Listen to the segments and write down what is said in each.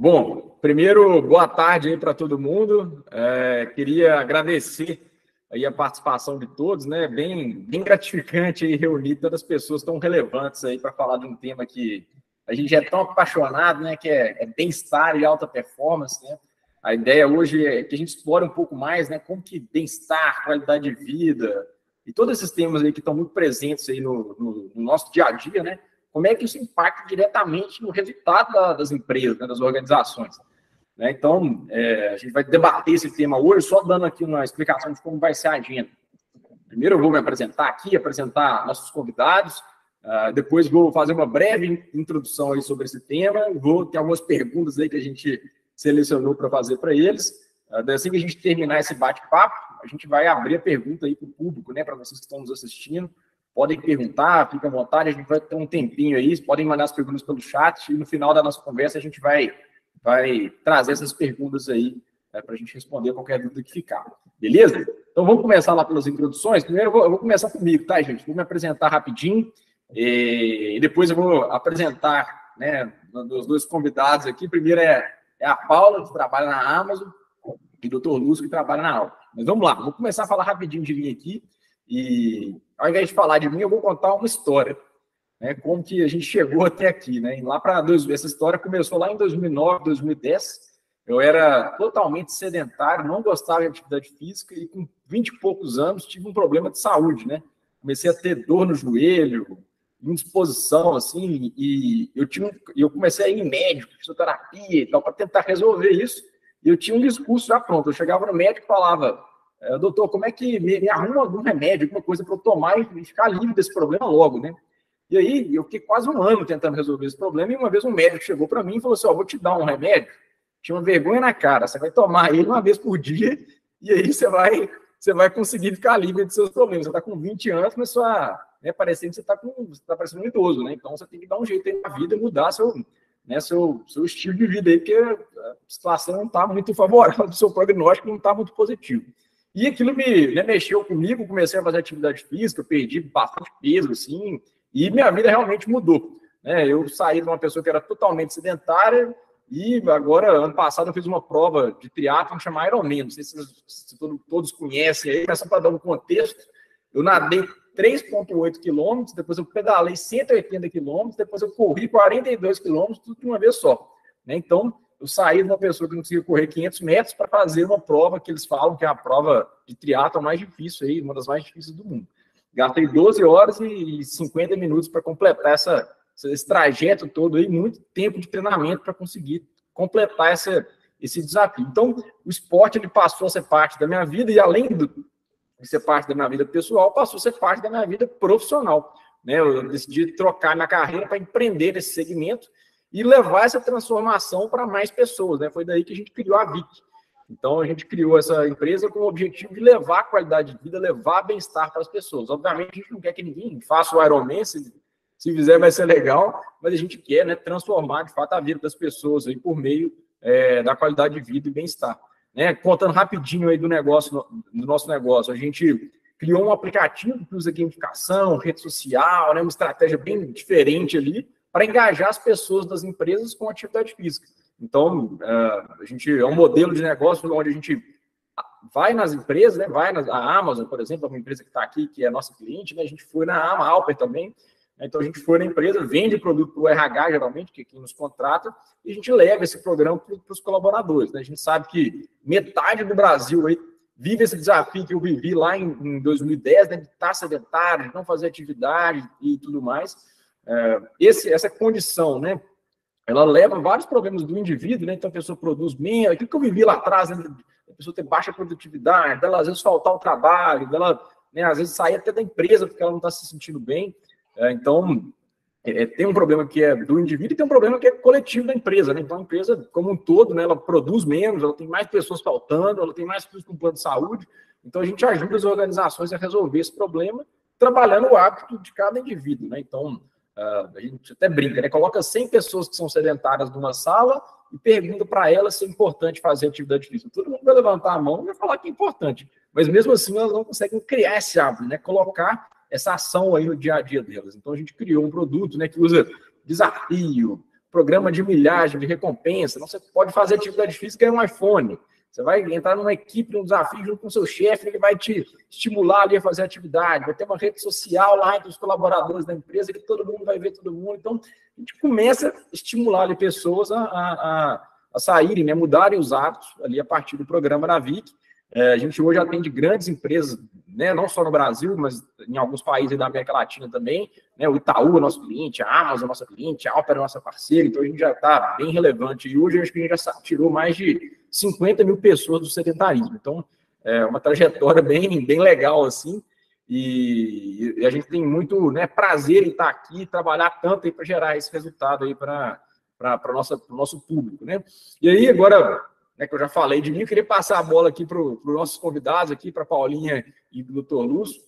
Bom, primeiro, boa tarde aí para todo mundo. É, queria agradecer aí a participação de todos, né? Bem, bem gratificante aí reunir todas as pessoas tão relevantes aí para falar de um tema que a gente é tão apaixonado, né? Que é, é bem-estar e alta performance, né? A ideia hoje é que a gente explore um pouco mais, né? Como que bem-estar, qualidade de vida e todos esses temas aí que estão muito presentes aí no, no, no nosso dia a dia, né? Como é que isso impacta diretamente no resultado da, das empresas, né, das organizações. Né? Então, é, a gente vai debater esse tema hoje, só dando aqui uma explicação de como vai ser a agenda. Primeiro eu vou me apresentar aqui, apresentar nossos convidados, uh, depois vou fazer uma breve introdução aí sobre esse tema, vou ter algumas perguntas aí que a gente selecionou para fazer para eles. Uh, assim que a gente terminar esse bate-papo, a gente vai abrir a pergunta aí para o público, né, para vocês que estão nos assistindo, podem perguntar, fica à vontade, a gente vai ter um tempinho aí, podem mandar as perguntas pelo chat e no final da nossa conversa a gente vai, vai trazer essas perguntas aí é, para a gente responder qualquer dúvida que ficar. Beleza? Então vamos começar lá pelas introduções. Primeiro eu vou, eu vou começar comigo, tá, gente? Vou me apresentar rapidinho e, depois eu vou apresentar né, os dois convidados aqui. Primeiro é, é a Paula, que trabalha na Amazon, e o Dr. Lúcio, que trabalha na Alta. Mas vamos lá, vou começar a falar rapidinho de mim aqui. E ao invés de falar de mim, eu vou contar uma história. Né, como que a gente chegou até aqui, né? E lá para essa história começou lá em 2009, 2010. Eu era totalmente sedentário, não gostava de atividade física e com 20 e poucos anos tive um problema de saúde, né? Comecei a ter dor no joelho, indisposição, assim, e eu tinha, eu comecei a ir em médico, fisioterapia e tal, para tentar resolver isso. E eu tinha um discurso já pronto. Eu chegava no médico e falava: doutor, como é que me, me, arruma algum remédio, alguma coisa para eu tomar e ficar livre desse problema logo, né? E aí, eu fiquei quase um ano tentando resolver esse problema, e uma vez um médico chegou para mim e falou assim: Ó, vou te dar um remédio, tinha uma vergonha na cara, você vai tomar ele uma vez por dia, e aí você vai, você vai conseguir ficar livre dos seus problemas. Você está com 20 anos, mas sua, né, parecendo que você está tá parecendo um idoso, né? Então você tem que dar um jeito aí na vida, mudar seu, né, seu, seu estilo de vida aí, porque a situação não está muito favorável, o seu prognóstico não está muito positivo. E aquilo me né, mexeu comigo, comecei a fazer atividade física, perdi bastante peso, assim, e minha vida realmente mudou. Né? Eu saí de uma pessoa que era totalmente sedentária e agora, ano passado, eu fiz uma prova de triatlon chamada Ironman. Não sei se, se todos conhecem aí, mas só para dar um contexto, eu nadei 3,8 quilômetros, depois eu pedalei 180 quilômetros, depois eu corri 42 quilômetros, tudo de uma vez só. Né? Então, eu saí de uma pessoa que não conseguia correr 500 metros para fazer uma prova que eles falam que é a prova de triatlo mais difícil aí, uma das mais difíceis do mundo. Gastei 12 horas e 50 minutos para completar essa, esse trajeto todo aí, muito tempo de treinamento para conseguir completar essa, esse desafio. Então, o esporte ele passou a ser parte da minha vida e além de ser parte da minha vida pessoal, passou a ser parte da minha vida profissional. Né? Eu decidi trocar minha carreira para empreender nesse segmento e levar essa transformação para mais pessoas. Né? Foi daí que a gente criou a VIC. Então, a gente criou essa empresa com o objetivo de levar qualidade de vida, levar bem-estar para as pessoas. Obviamente, a gente não quer que ninguém faça o Ironman, se, se fizer vai ser legal, mas a gente quer né, transformar, de fato, a vida das pessoas aí por meio é, da qualidade de vida e bem-estar. Né? Contando rapidinho aí do negócio, do nosso negócio, a gente criou um aplicativo que usa gamificação, rede social, né, uma estratégia bem diferente ali, para engajar as pessoas das empresas com atividade física. Então, é, a gente é um modelo de negócio onde a gente vai nas empresas, né? Vai na Amazon, por exemplo, é uma empresa que está aqui, que é nossa cliente, né? A gente foi na Alper também. Né? Então a gente foi na empresa, vende produto para o RH, geralmente, que é quem nos contrata, e a gente leva esse programa para os colaboradores. Né? A gente sabe que metade do Brasil aí vive esse desafio que eu vivi lá em, em 2010, né? De estar sedentário, de não fazer atividade e tudo mais. É, esse, essa condição, né? Ela leva vários problemas do indivíduo, né? Então a pessoa produz menos, aquilo que eu vivi lá atrás, né? a pessoa ter baixa produtividade, dela às vezes faltar o trabalho, dela, né, às vezes sair até da empresa porque ela não está se sentindo bem. É, então, é, tem um problema que é do indivíduo e tem um problema que é coletivo da empresa, né? Então a empresa, como um todo, né, ela produz menos, ela tem mais pessoas faltando, ela tem mais pessoas com plano de saúde. Então a gente ajuda as organizações a resolver esse problema, trabalhando o hábito de cada indivíduo, né? Então, a gente até brinca, né? Coloca 100 pessoas que são sedentárias numa sala e pergunta para elas se é importante fazer atividade física. Todo mundo vai levantar a mão e vai falar que é importante. Mas mesmo assim, elas não conseguem criar esse hábito, né? Colocar essa ação aí no dia a dia delas. Então a gente criou um produto, né, que usa desafio, programa de milhagem, de recompensa. Não, você pode fazer atividade física e ganhar um iPhone. Você vai entrar numa equipe, num desafio junto com o seu chefe, ele vai te estimular ali a fazer atividade. Vai ter uma rede social lá entre os colaboradores da empresa que todo mundo vai ver todo mundo. Então, a gente começa a estimular ali pessoas a, a, a saírem, né, mudarem os hábitos ali a partir do programa da VIC. É, a gente hoje atende grandes empresas, né, não só no Brasil, mas em alguns países da América Latina também. Né, o Itaú é nosso cliente, a Amazon é nossa cliente, a Alper é nossa parceira, então a gente já está bem relevante. E hoje acho que a gente já tirou mais de 50 mil pessoas do sedentarismo. Então, é uma trajetória bem, bem legal, assim. E, e a gente tem muito né, prazer em estar aqui, trabalhar tanto para gerar esse resultado aí para o nosso público. Né? E aí, agora, né, que eu já falei de mim, eu queria passar a bola aqui para os nossos convidados, aqui para Paulinha e o doutor Lúcio.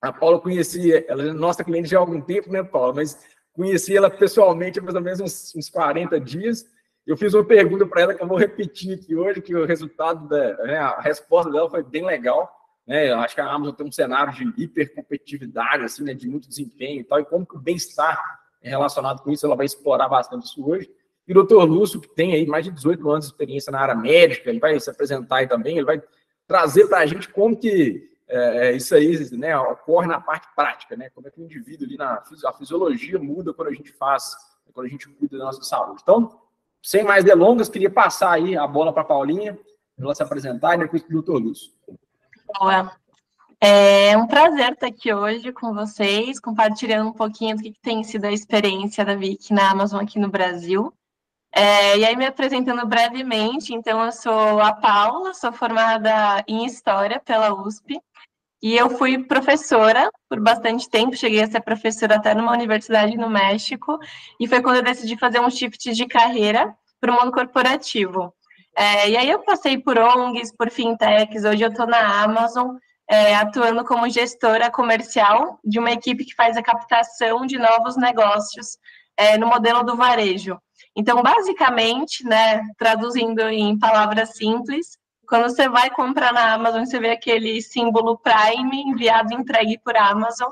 A Paula conheci, ela é nossa cliente já há algum tempo, né, Paula? Mas conheci ela pessoalmente há mais ou menos uns, uns 40 dias. Eu fiz uma pergunta para ela que eu vou repetir aqui hoje, que o resultado, da, né, a resposta dela foi bem legal. Né? Eu acho que a Amazon tem um cenário de hipercompetitividade, assim, né, de muito desempenho e tal, e como que o bem-estar é relacionado com isso, ela vai explorar bastante isso hoje. E o doutor Lúcio, que tem aí mais de 18 anos de experiência na área médica, ele vai se apresentar aí também, ele vai trazer para a gente como que é, é, isso aí né, ocorre na parte prática, né? Como é que o indivíduo ali na a fisiologia muda quando a gente faz, quando a gente cuida da nossa saúde. Então, sem mais delongas, queria passar aí a bola para a Paulinha, para ela se apresentar e depois para o doutor Lúcio. Boa. É um prazer estar aqui hoje com vocês, compartilhando um pouquinho do que tem sido a experiência da Vic na Amazon aqui no Brasil. É, e aí, me apresentando brevemente, então, eu sou a Paula, sou formada em História pela USP, e eu fui professora por bastante tempo, cheguei a ser professora até numa universidade no México, e foi quando eu decidi fazer um shift de carreira para o mundo corporativo. É, e aí eu passei por ONGs, por fintechs, hoje eu estou na Amazon, é, atuando como gestora comercial de uma equipe que faz a captação de novos negócios é, no modelo do varejo. Então, basicamente, né, traduzindo em palavras simples, quando você vai comprar na Amazon, você vê aquele símbolo Prime enviado entregue por Amazon.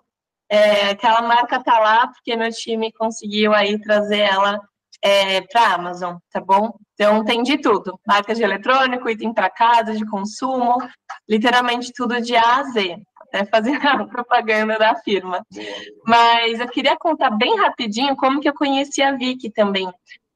É, aquela marca tá lá porque meu time conseguiu aí trazer ela é, para Amazon, tá bom? Então tem de tudo, marcas de eletrônico, item para casa, de consumo, literalmente tudo de A a Z, até fazer a propaganda da firma. Mas eu queria contar bem rapidinho como que eu conheci a Vicky também,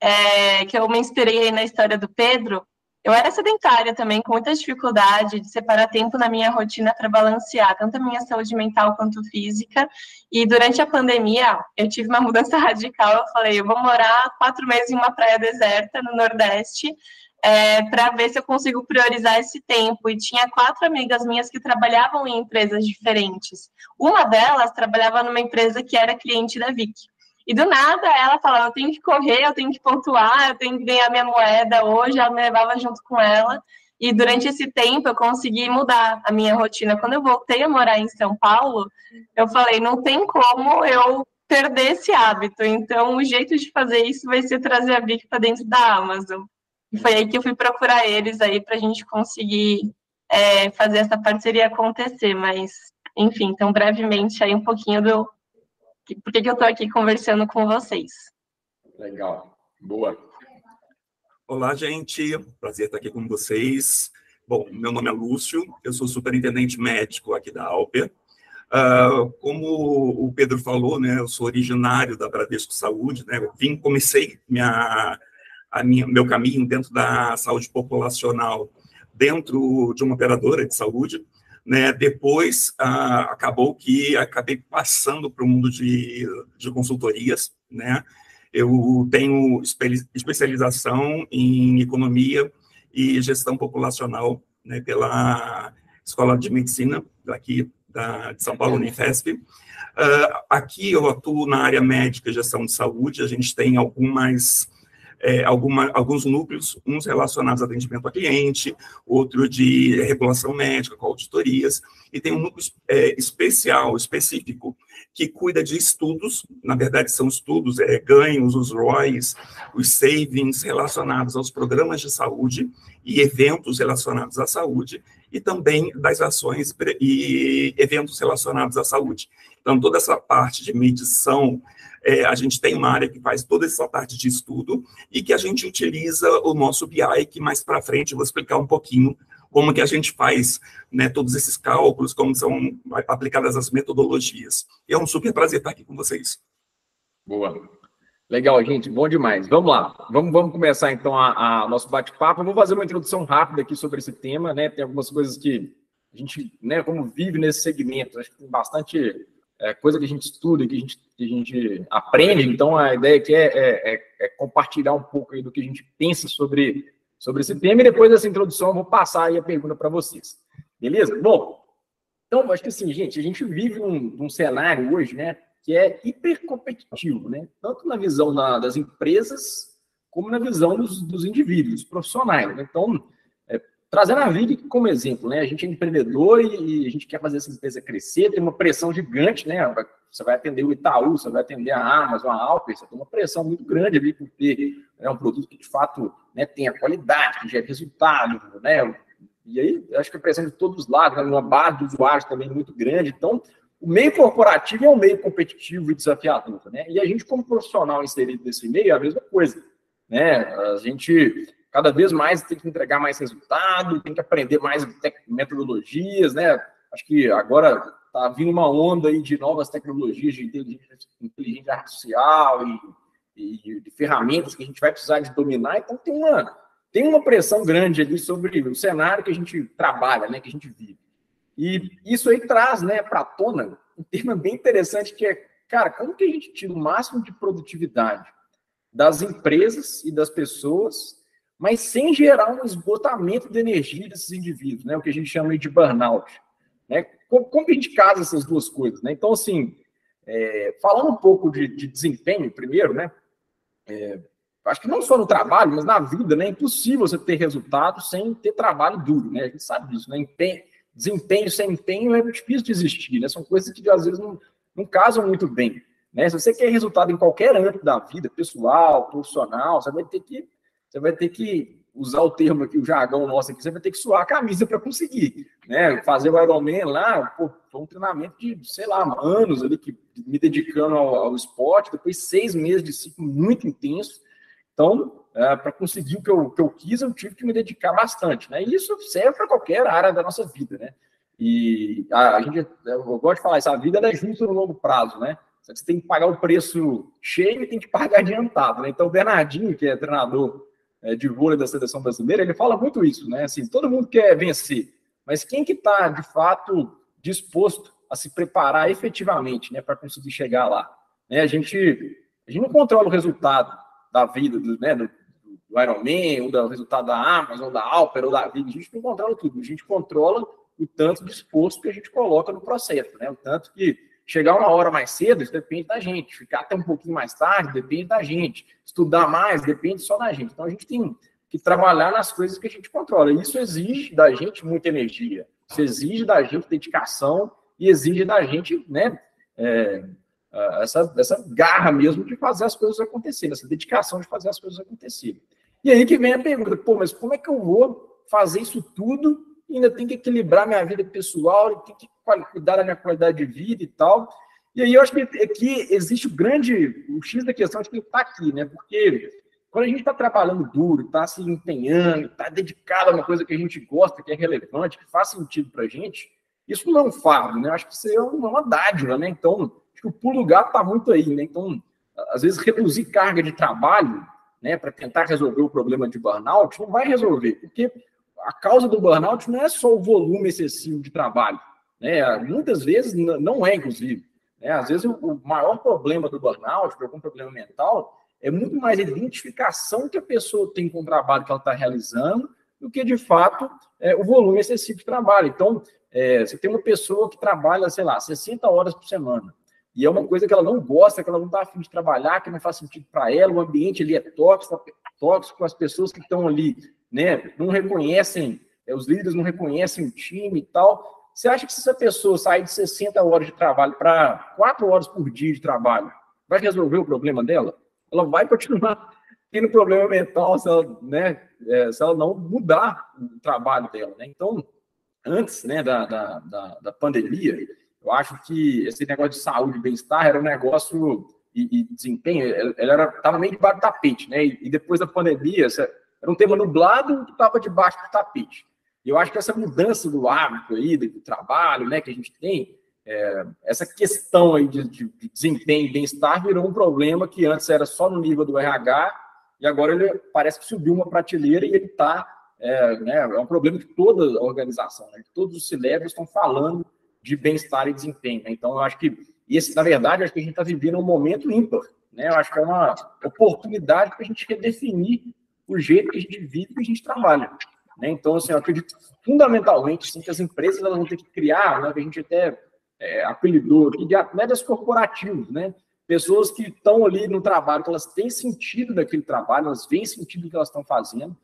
é, que eu me inspirei na história do Pedro, eu era sedentária também, com muita dificuldade de separar tempo na minha rotina para balancear tanto a minha saúde mental quanto física. E durante a pandemia, eu tive uma mudança radical. Eu falei, eu vou morar quatro meses em uma praia deserta no Nordeste, é, para ver se eu consigo priorizar esse tempo. E tinha quatro amigas minhas que trabalhavam em empresas diferentes. Uma delas trabalhava numa empresa que era cliente da Vic. E do nada ela falava: eu tenho que correr, eu tenho que pontuar, eu tenho que ganhar minha moeda hoje. Ela me levava junto com ela. E durante esse tempo eu consegui mudar a minha rotina. Quando eu voltei a morar em São Paulo, eu falei: não tem como eu perder esse hábito. Então, o jeito de fazer isso vai ser trazer a Vic para dentro da Amazon. E foi aí que eu fui procurar eles aí para a gente conseguir é, fazer essa parceria acontecer. Mas, enfim, então brevemente aí um pouquinho do, por que, que eu estou aqui conversando com vocês. Legal, boa. Olá, gente, prazer estar aqui com vocês. Bom, meu nome é Lúcio, eu sou superintendente médico aqui da Alper. Uh, como o Pedro falou, né, eu sou originário da Bradesco Saúde, né, eu vim, comecei minha, a minha, meu caminho dentro da saúde populacional, dentro de uma operadora de saúde, né? Depois, ah, acabou que acabei passando para o mundo de, de consultorias. Né? Eu tenho especialização em economia e gestão populacional né, pela Escola de Medicina daqui da, de São Paulo, Unifesp. Uh, aqui eu atuo na área médica e gestão de saúde, a gente tem algumas é, alguma, alguns núcleos, uns relacionados a atendimento a cliente, outro de regulação médica, com auditorias. E tem um núcleo é, especial, específico, que cuida de estudos, na verdade são estudos, é, ganhos, os ROIs, os savings relacionados aos programas de saúde e eventos relacionados à saúde, e também das ações e eventos relacionados à saúde. Então, toda essa parte de medição, é, a gente tem uma área que faz toda essa parte de estudo e que a gente utiliza o nosso BI, que mais para frente eu vou explicar um pouquinho como que a gente faz né, todos esses cálculos, como são aplicadas as metodologias. É um super prazer estar aqui com vocês. Boa. Legal, gente, bom demais. Vamos lá, vamos, vamos começar então o nosso bate-papo. Eu vou fazer uma introdução rápida aqui sobre esse tema, né? Tem algumas coisas que a gente, né, como vive nesse segmento, acho que tem bastante é, coisa que a gente estuda, que a gente, que a gente aprende, então a ideia aqui é, é, é, é compartilhar um pouco do que a gente pensa sobre sobre esse tema e depois dessa introdução eu vou passar aí a pergunta para vocês. Beleza? Bom, então acho que assim, gente, a gente vive um, um cenário hoje, né, que é hipercompetitivo, né? Tanto na visão da, das empresas como na visão dos, dos indivíduos, profissionais. Né? Então, trazendo a vida como exemplo, né? A gente é empreendedor e, a gente quer fazer essa empresa crescer, tem uma pressão gigante, né? Você vai atender o Itaú, você vai atender a Amazon, a Alper, você tem uma pressão muito grande ali por ter né, um produto que de fato né, tenha qualidade, que gere resultado, né? E aí, acho que a pressão de todos os lados, né, uma base de usuários também muito grande. Então, o meio corporativo é um meio competitivo e desafiador, né? E a gente, como profissional inserido nesse meio, é a mesma coisa, né? A gente cada vez mais tem que entregar mais resultado, tem que aprender mais metodologias, né? Acho que agora está vindo uma onda aí de novas tecnologias de inteligência, inteligência artificial e, e, de ferramentas que a gente vai precisar de dominar. Então tem uma tem uma pressão grande ali sobre o cenário que a gente trabalha, né? Que a gente vive. E isso aí traz, né, para a tona um tema bem interessante que é, cara, como que a gente tira o máximo de produtividade das empresas e das pessoas, mas sem gerar um esgotamento de energia desses indivíduos, né? O que a gente chama de burnout. Né? Como, como a gente casa essas duas coisas? Né? Então, assim, é, falando um pouco de, de, desempenho primeiro, né? É, acho que não só no trabalho, mas na vida, né? É impossível você ter resultado sem ter trabalho duro, né? A gente sabe disso, né? Empenho, desempenho sem empenho é difícil de existir, né? São coisas que às vezes não, não casam muito bem. Né? Se você quer resultado em qualquer âmbito da vida, pessoal, profissional, você vai ter que, você vai ter que usar o termo aqui, o jargão nosso aqui, você vai ter que suar a camisa para conseguir. Né? Fazer o Ironman lá, pô, foi um treinamento de, sei lá, anos ali, que, me dedicando ao, ao esporte, depois seis meses de ciclo muito intenso. Então, é, para conseguir o que eu, que eu quis, eu tive que me dedicar bastante. Né? E isso serve para qualquer área da nossa vida. Né? E a, a gente, eu gosto de falar isso, a vida é justa no longo prazo, né? Você tem que pagar o preço cheio e tem que pagar adiantado. Né? Então, o Bernardinho, que é treinador é, de vôlei da seleção brasileira, ele fala muito isso, né? Assim, todo mundo quer vencer, mas quem que está, de fato, disposto a se preparar efetivamente, né, para conseguir chegar lá? Né? A, gente, a gente não controla o resultado da vida, do, né, do, do Ironman, ou do resultado da Amazon, da Alper, ou da vida, a gente não controla tudo, a gente controla o tanto disposto que a gente coloca no processo, né? O tanto que Chegar uma hora mais cedo, isso depende da gente. Ficar até um pouquinho mais tarde, depende da gente. Estudar mais, depende só da gente. Então, a gente tem que trabalhar nas coisas que a gente controla. Isso exige da gente muita energia. Isso exige da gente dedicação e exige da gente, né, é, essa, essa garra mesmo de fazer as coisas acontecerem, essa dedicação de fazer as coisas acontecerem. E aí que vem a pergunta, pô, mas como é que eu vou fazer isso tudo ainda tenho que equilibrar minha vida pessoal, tenho que cuidar da minha qualidade de vida e tal. E aí eu acho que aqui existe o grande, o X da questão, acho que está aqui, né? Porque quando a gente está trabalhando duro, está se empenhando, está dedicado a uma coisa que a gente gosta, que é relevante, que faz sentido para a gente, isso não é um fardo, né? Acho que isso é uma dádiva, né? Então, acho que o pulo gato está muito aí, né? Então, às vezes, reduzir carga de trabalho, né, para tentar resolver o problema de burnout, não vai resolver, porque a causa do burnout não é só o volume excessivo de trabalho, né? Muitas vezes não é, inclusive. Né? Às vezes o maior problema do burnout, algum problema mental, é muito mais a identificação que a pessoa tem com o trabalho que ela está realizando do que, de fato, é, o volume excessivo de trabalho. Então, é, você tem uma pessoa que trabalha, sei lá, 60 horas por semana, e é uma coisa que ela não gosta, que ela não está afim de trabalhar, que não faz sentido para ela, o ambiente ali é tóxico, tóxico, as pessoas que estão ali né, não reconhecem, é, os líderes não reconhecem o time e tal. você acha que se essa pessoa sair de 60 horas de trabalho para 4 horas por dia de trabalho, vai resolver o problema dela? Ela vai continuar tendo problema mental se ela, né, é, se ela não mudar o trabalho dela. Né? Então, antes né, da, da, da, da pandemia, eu acho que esse negócio de saúde e bem-estar era um negócio e, e desempenho, ela estava meio debaixo do tapete, né? E, e depois da pandemia, era um tema nublado que estava debaixo do tapete. E eu acho que essa mudança do hábito aí, do trabalho, né, que a gente tem, é, essa questão aí de, de, de desempenho e bem-estar virou um problema que antes era só no nível do RH e agora ele parece que subiu uma prateleira e ele está, é, né, é um problema de toda a organização, né, todos os celebres estão falando de bem-estar e desempenho. Né? Então, eu acho que esse, na verdade, acho que a gente está vivendo um momento ímpar, né? Eu acho que é uma oportunidade para a gente redefinir o jeito que a gente vive e que a gente trabalha. Né? Então, assim, eu acredito fundamentalmente assim, que as empresas elas vão ter que criar, né, que a gente até é, apelidou aqui, de médias corporativos, né? Pessoas que estão ali no trabalho, que elas têm sentido daquele trabalho, elas veem sentido do que elas estão fazendo,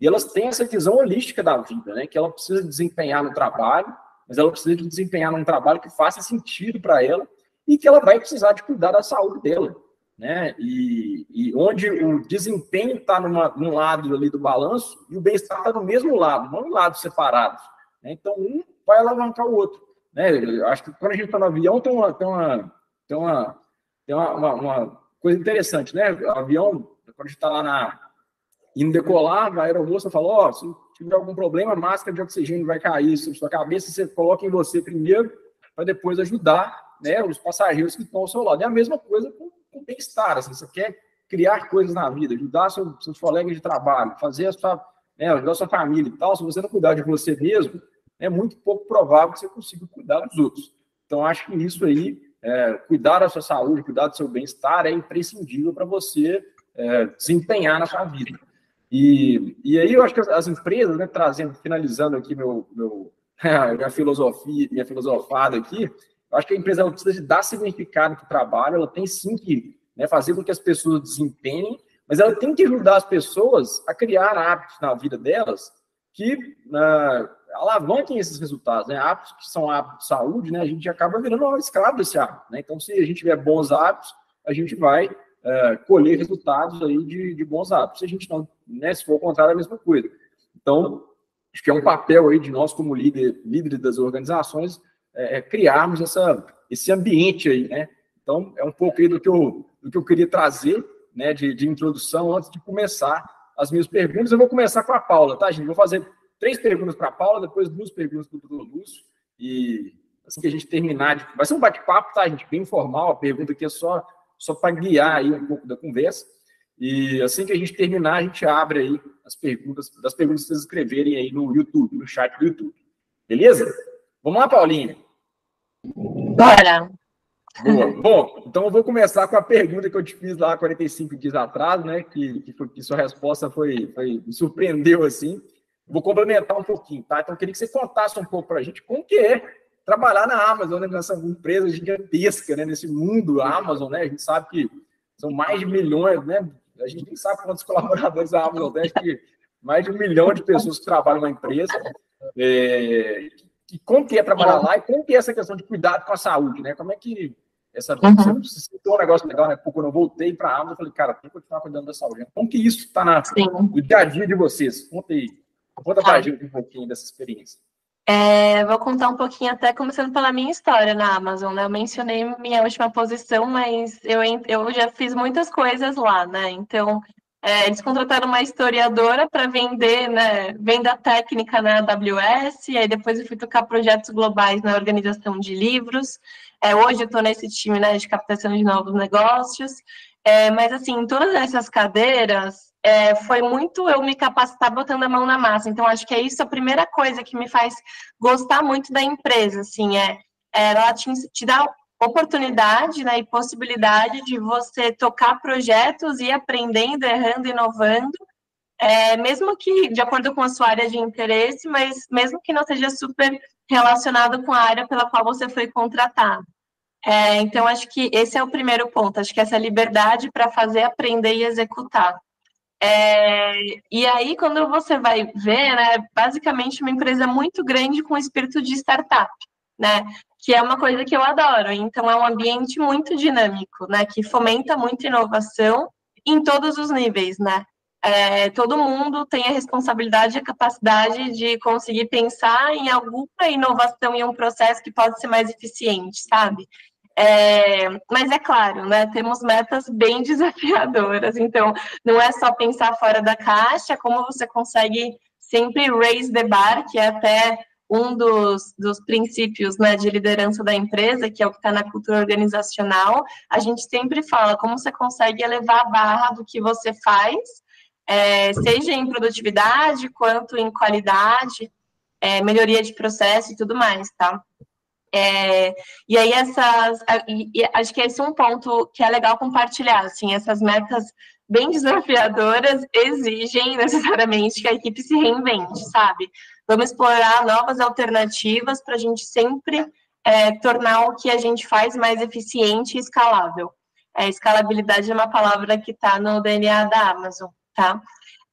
e elas têm essa visão holística da vida, né? Que ela precisa desempenhar no trabalho, mas ela precisa de desempenhar num trabalho que faça sentido para ela e que ela vai precisar de cuidar da saúde dela né? E, e onde o desempenho está num lado ali do balanço e o bem-estar está no mesmo lado, não em lados separados. Né? Então, um vai alavancar o outro. Né? Eu acho que quando a gente está no avião, tem uma, tem uma, tem uma, tem uma, uma, uma coisa interessante, né? O avião, quando a gente está lá na, indo decolar, a aeromoça falou: Ó, oh, se tiver algum problema, a máscara de oxigênio vai cair sobre sua cabeça, você coloca em você primeiro, para depois ajudar né, os passageiros que estão ao seu lado. É a mesma coisa com com bem-estar, assim, você quer criar coisas na vida, ajudar seu, seus colegas de trabalho, fazer a sua, né, ajudar a sua família e tal, se você não cuidar de você mesmo, é muito pouco provável que você consiga cuidar dos outros. Então, acho que isso aí, é, cuidar da sua saúde, cuidar do seu bem-estar é imprescindível para você é, desempenhar na sua vida. E, e aí eu acho que as empresas, né, trazendo, finalizando aqui meu, meu, minha filosofia, minha filosofada aqui, eu acho que a empresa ela precisa dar significado para o trabalho, ela tem sim que né, fazer com que as pessoas desempenhem, mas ela tem que ajudar as pessoas a criar hábitos na vida delas que uh, alavanquem esses resultados, né? Hábitos que são hábitos de saúde, né? A gente acaba virando um escravo desse hábito, né? Então, se a gente tiver bons hábitos, a gente vai uh, colher resultados aí de, de, bons hábitos. Se a gente não, né? Se for o contrário, é a mesma coisa. Então, acho que é um papel aí de nós como líder, das organizações é, é, criarmos essa, esse ambiente aí, né? Então, é um pouco aí do que eu, do que eu queria trazer, né, de, de introdução, antes de começar as minhas perguntas. Eu vou começar com a Paula, tá, gente? Vou fazer três perguntas para a Paula, depois duas perguntas para o doutor Lúcio, e assim que a gente terminar, de... vai ser um bate-papo, tá, gente? Bem informal, a pergunta aqui é só, só para guiar aí um pouco da conversa. E assim que a gente terminar, a gente abre aí as perguntas, das perguntas que vocês escreverem aí no YouTube, no chat do YouTube. Beleza? Vamos lá, Paulinha. Bora! Boa. Bom, então eu vou começar com a pergunta que eu te fiz lá 45 dias atrás, né? Que, que, foi, que sua resposta foi, foi, me surpreendeu assim. Vou complementar um pouquinho, tá? Então eu queria que você contasse um pouco para a gente como que é trabalhar na Amazon, né, nessa empresa gigantesca, né? Nesse mundo Amazon, né? A gente sabe que são mais de milhões, né? A gente nem sabe quantos colaboradores a Amazon tem, acho que mais de um milhão de pessoas que trabalham na empresa. É, que como que é trabalhar lá e como que é essa questão de cuidado com a saúde, né? Como é que essa uhum. você citou um negócio legal, né? Porque quando eu voltei para a Amazon, eu falei, cara, tem que continuar cuidando da saúde. Como que isso está no dia a dia de vocês? Conta aí. Conta tá. gente um pouquinho dessa experiência. É, vou contar um pouquinho até começando pela minha história na Amazon, né? Eu mencionei minha última posição, mas eu, eu já fiz muitas coisas lá, né? Então, é, eles contrataram uma historiadora para vender, né, venda técnica na AWS, aí depois eu fui tocar projetos globais na organização de livros. É, hoje eu estou nesse time né, de captação de novos negócios. É, mas, assim, em todas essas cadeiras, é, foi muito eu me capacitar botando a mão na massa. Então, acho que é isso a primeira coisa que me faz gostar muito da empresa, assim, é, é ela te, te dá oportunidade né, e possibilidade de você tocar projetos e aprendendo, errando, inovando, é, mesmo que de acordo com a sua área de interesse, mas mesmo que não seja super relacionado com a área pela qual você foi contratado. É, então, acho que esse é o primeiro ponto, acho que essa liberdade para fazer, aprender e executar. É, e aí, quando você vai ver, né, basicamente uma empresa muito grande com espírito de startup, né, que é uma coisa que eu adoro. Então, é um ambiente muito dinâmico, né, que fomenta muita inovação em todos os níveis, né. É, todo mundo tem a responsabilidade e a capacidade de conseguir pensar em alguma inovação em um processo que pode ser mais eficiente, sabe? É, mas é claro, né, temos metas bem desafiadoras, então não é só pensar fora da caixa, como você consegue sempre raise the bar, que é até um dos, dos princípios né, de liderança da empresa, que é o que está na cultura organizacional, a gente sempre fala como você consegue elevar a barra do que você faz, é, seja em produtividade, quanto em qualidade, é, melhoria de processo e tudo mais, tá? É, e aí essas, e, e acho que esse é um ponto que é legal compartilhar, assim, essas metas bem desafiadoras exigem necessariamente que a equipe se reinvente, sabe? Vamos explorar novas alternativas para a gente sempre é, tornar o que a gente faz mais eficiente e escalável. É, escalabilidade é uma palavra que está no DNA da Amazon, tá?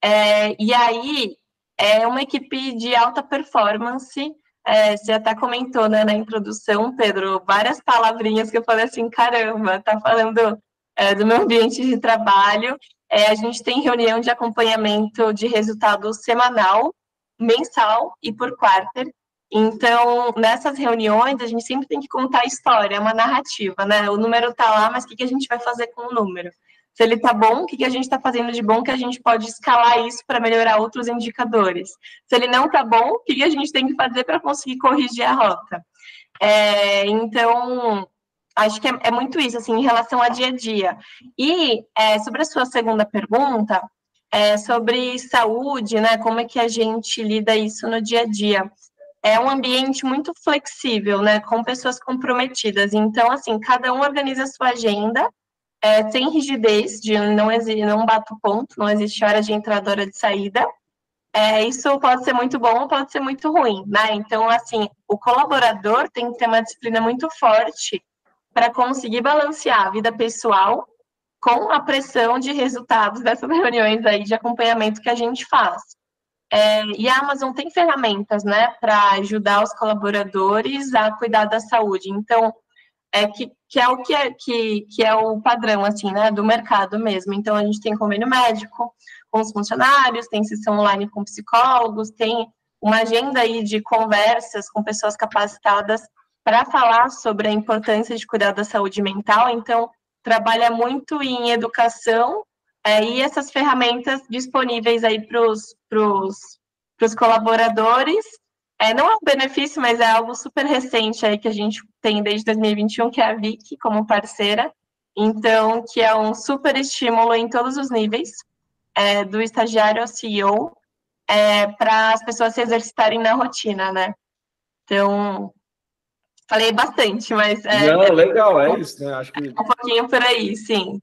É, e aí, é uma equipe de alta performance, é, você até comentou né, na introdução, Pedro, várias palavrinhas que eu falei assim, caramba, tá falando é, do meu ambiente de trabalho. É, a gente tem reunião de acompanhamento de resultado semanal, mensal e por quarter. Então, nessas reuniões, a gente sempre tem que contar a história, é uma narrativa, né? O número tá lá, mas o que, que a gente vai fazer com o número? Se ele está bom, o que, que a gente está fazendo de bom que a gente pode escalar isso para melhorar outros indicadores? Se ele não está bom, o que, que a gente tem que fazer para conseguir corrigir a rota? É, então, acho que é, é, muito isso, assim, em relação a dia a dia. E é, sobre a sua segunda pergunta, é, sobre saúde, né, como é que a gente lida isso no dia a dia? É um ambiente muito flexível, né, com pessoas comprometidas. Então, assim, cada um organiza a sua agenda, é, sem rigidez, de não, existe, não bato ponto, não existe hora de entrada, hora de saída. É, isso pode ser muito bom ou pode ser muito ruim, né? Então, assim, o colaborador tem que ter uma disciplina muito forte para conseguir balancear a vida pessoal com a pressão de resultados dessas reuniões aí de acompanhamento que a gente faz. É, e a Amazon tem ferramentas, né, para ajudar os colaboradores a cuidar da saúde. Então, é que, que é o que é, que, que é o padrão, assim, né, do mercado mesmo. Então, a gente tem convênio médico com os funcionários, tem sessão online com psicólogos, tem uma agenda aí de conversas com pessoas capacitadas para falar sobre a importância de cuidar da saúde mental. Então, trabalha muito em educação é, e essas ferramentas disponíveis aí para os colaboradores é, não é um benefício, mas é algo super recente aí que a gente tem desde 2021, que é a Vic como parceira. Então, que é um super estímulo em todos os níveis, é, do estagiário ao CEO, é, para as pessoas se exercitarem na rotina, né? Então, falei bastante, mas... É, Não, legal, é isso, né? Acho que... Um pouquinho por aí, sim.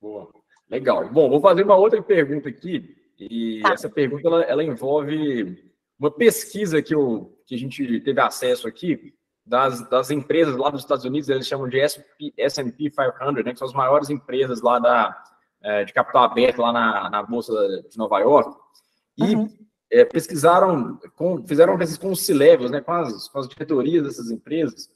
Boa, legal. Bom, vou fazer uma outra pergunta aqui, e tá. essa pergunta, ela, ela envolve uma pesquisa que, eu, que a gente teve acesso aqui das, das empresas lá dos Estados Unidos, eles chamam de S&P 500, né, que são as maiores empresas lá da, é, de capital aberto lá na, na Bolsa de Nova York, e uhum. É, pesquisaram, com, fizeram pesquisa com os C-Levels, né, com as, com as diretorias dessas empresas,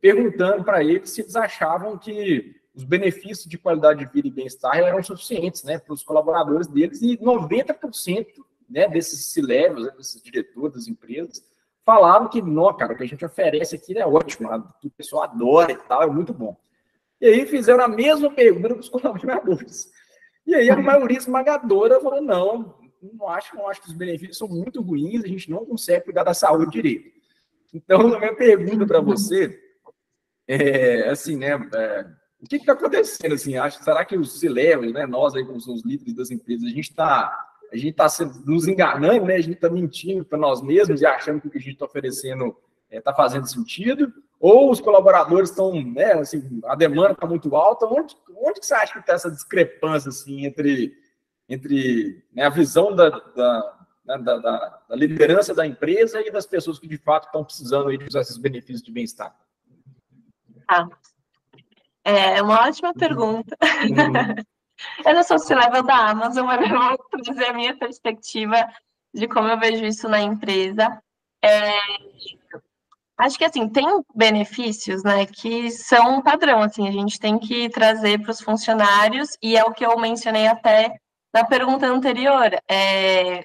perguntando para eles se eles achavam que os benefícios de qualidade de vida e bem-estar eram suficientes né, para os colaboradores deles, e 90% né, desses C-levels, né, desses diretores das empresas, falavam que, não, cara, o que a gente oferece aqui é ótimo, o pessoal adora e tal, é muito bom. E aí fizeram a mesma pergunta para os colaboradores. E aí a maioria esmagadora falou, não, não acho, não acho que os benefícios são muito ruins, a gente não consegue cuidar da saúde direito. Então, a minha pergunta para você é, assim, né, é, o que está acontecendo, assim, acho, será que os C-levels, né, nós aí como os líderes das empresas, a gente está a gente está nos enganando, né? A gente está mentindo para nós mesmos e achando que o que a gente está oferecendo está é, fazendo sentido, ou os colaboradores estão, né, assim, a demanda está muito alta. Onde, onde que você acha que está essa discrepância assim, entre, entre né, a visão da, da, né, da, da, da, liderança da empresa e das pessoas que de fato estão precisando de usar esses benefícios de bem-estar? Ah, é uma ótima pergunta. Uhum. Eu não sou C-level da Amazon, mas eu vou trazer a minha perspectiva de como eu vejo isso na empresa. É, acho que assim tem benefícios, né, que são padrão, assim, a gente tem que trazer para os funcionários e é o que eu mencionei até na pergunta anterior. É,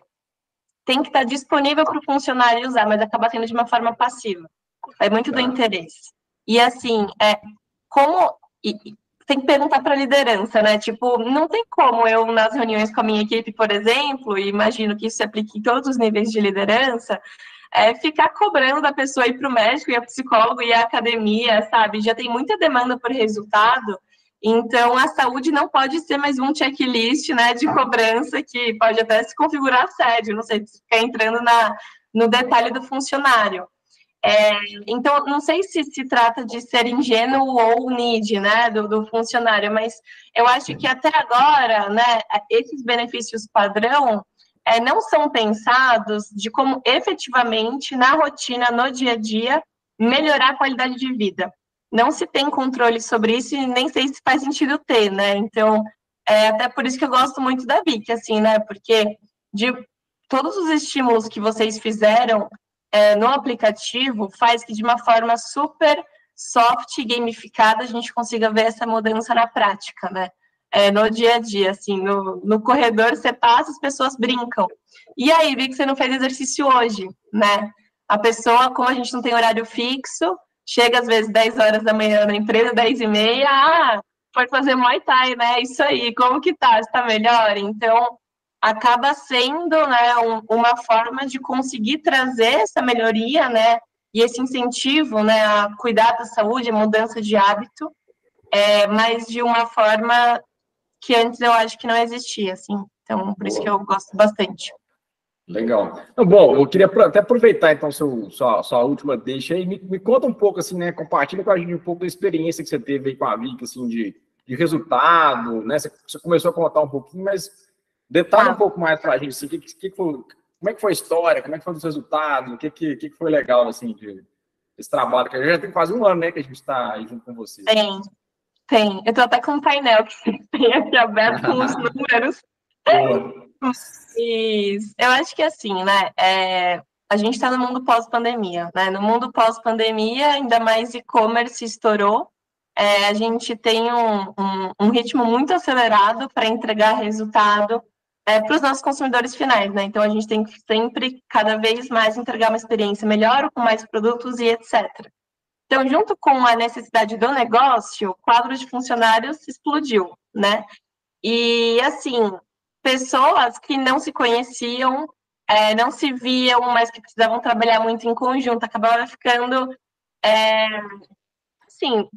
tem que estar disponível para o funcionário usar, mas acaba sendo de uma forma passiva. É muito do tá. interesse. E assim, é como e, tem que perguntar para a liderança, né? Tipo, não tem como eu, nas reuniões com a minha equipe, por exemplo, e imagino que isso se aplique em todos os níveis de liderança, é ficar cobrando da pessoa ir para o médico e a psicólogo e a academia, sabe? Já tem muita demanda por resultado, então a saúde não pode ser mais um checklist, né, de cobrança que pode até se configurar sério, não sei, se ficar entrando na, no detalhe do funcionário. É, então, não sei se se trata de ser ingênuo ou need, né, do, do, funcionário, mas eu acho que até agora, né, esses benefícios padrão é, não são pensados de como efetivamente, na rotina, no dia a dia, melhorar a qualidade de vida. Não se tem controle sobre isso e nem sei se faz sentido ter, né, então, é até por isso que eu gosto muito da Vic, assim, né, porque de todos os estímulos que vocês fizeram, é, no aplicativo faz que de uma forma super soft e gamificada a gente consiga ver essa mudança na prática, né? É, no dia a dia, assim, no, no corredor você passa, as pessoas brincam. E aí, vi que você não fez exercício hoje, né? A pessoa, como a gente não tem horário fixo, chega às vezes 10 horas da manhã na empresa, 10 e meia, ah, pode fazer Muay Thai, né? Isso aí, como que tá? Está melhor? Então, acaba sendo né, um, uma forma de conseguir trazer essa melhoria, né, e esse incentivo, né, a cuidar da saúde, a mudança de hábito, é, mas de uma forma que antes eu acho que não existia, assim. Então, por isso que eu gosto bastante. Legal. Bom, eu queria até aproveitar, então, seu, sua, sua última deixa aí. Me, me, conta um pouco, assim, né? Compartilha com a gente um pouco da experiência que você teve aí com a Vic, assim, de, de resultado, né? Você, você começou a contar um pouquinho, mas Detalhe ah. um pouco mais para a gente, assim, que, que, que foi, como é que foi a história, como é que foram os resultados, o que, que, que foi legal, assim, de, desse trabalho, que já tem quase um ano, né, que a gente está aí junto com vocês. Tem, tem. Eu estou até com um painel que tem aqui aberto com os números. Eu acho que assim, né, é, a gente está no mundo pós-pandemia, né, no mundo pós-pandemia, ainda mais e-commerce estourou, é, a gente tem um, um, um ritmo muito acelerado para entregar resultado é, para os nossos consumidores finais, né? Então a gente tem que sempre, cada vez mais, entregar uma experiência melhor, com mais produtos e etc. Então, junto com a necessidade do negócio, o quadro de funcionários explodiu, né? E assim, pessoas que não se conheciam, é, não se viam, mas que precisavam trabalhar muito em conjunto, acabavam ficando, é, assim,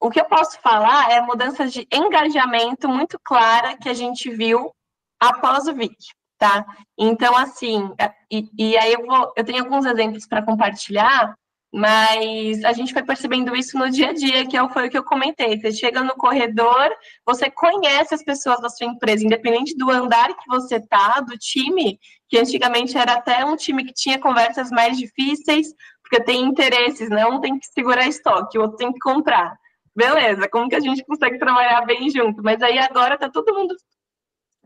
o que eu posso falar é a mudança de engajamento muito clara que a gente viu após o VIC, tá? Então, assim, é, e, e aí eu vou, eu tenho alguns exemplos para compartilhar, mas a gente foi percebendo isso no dia a dia, que é foi o que eu comentei. Você chega no corredor, você conhece as pessoas da sua empresa, independente do andar que você tá, do time, que antigamente era até um time que tinha conversas mais difíceis, porque tem interesses, né? Um tem que segurar estoque, o outro tem que comprar. Beleza, como que a gente consegue trabalhar bem junto? Mas aí agora tá todo mundo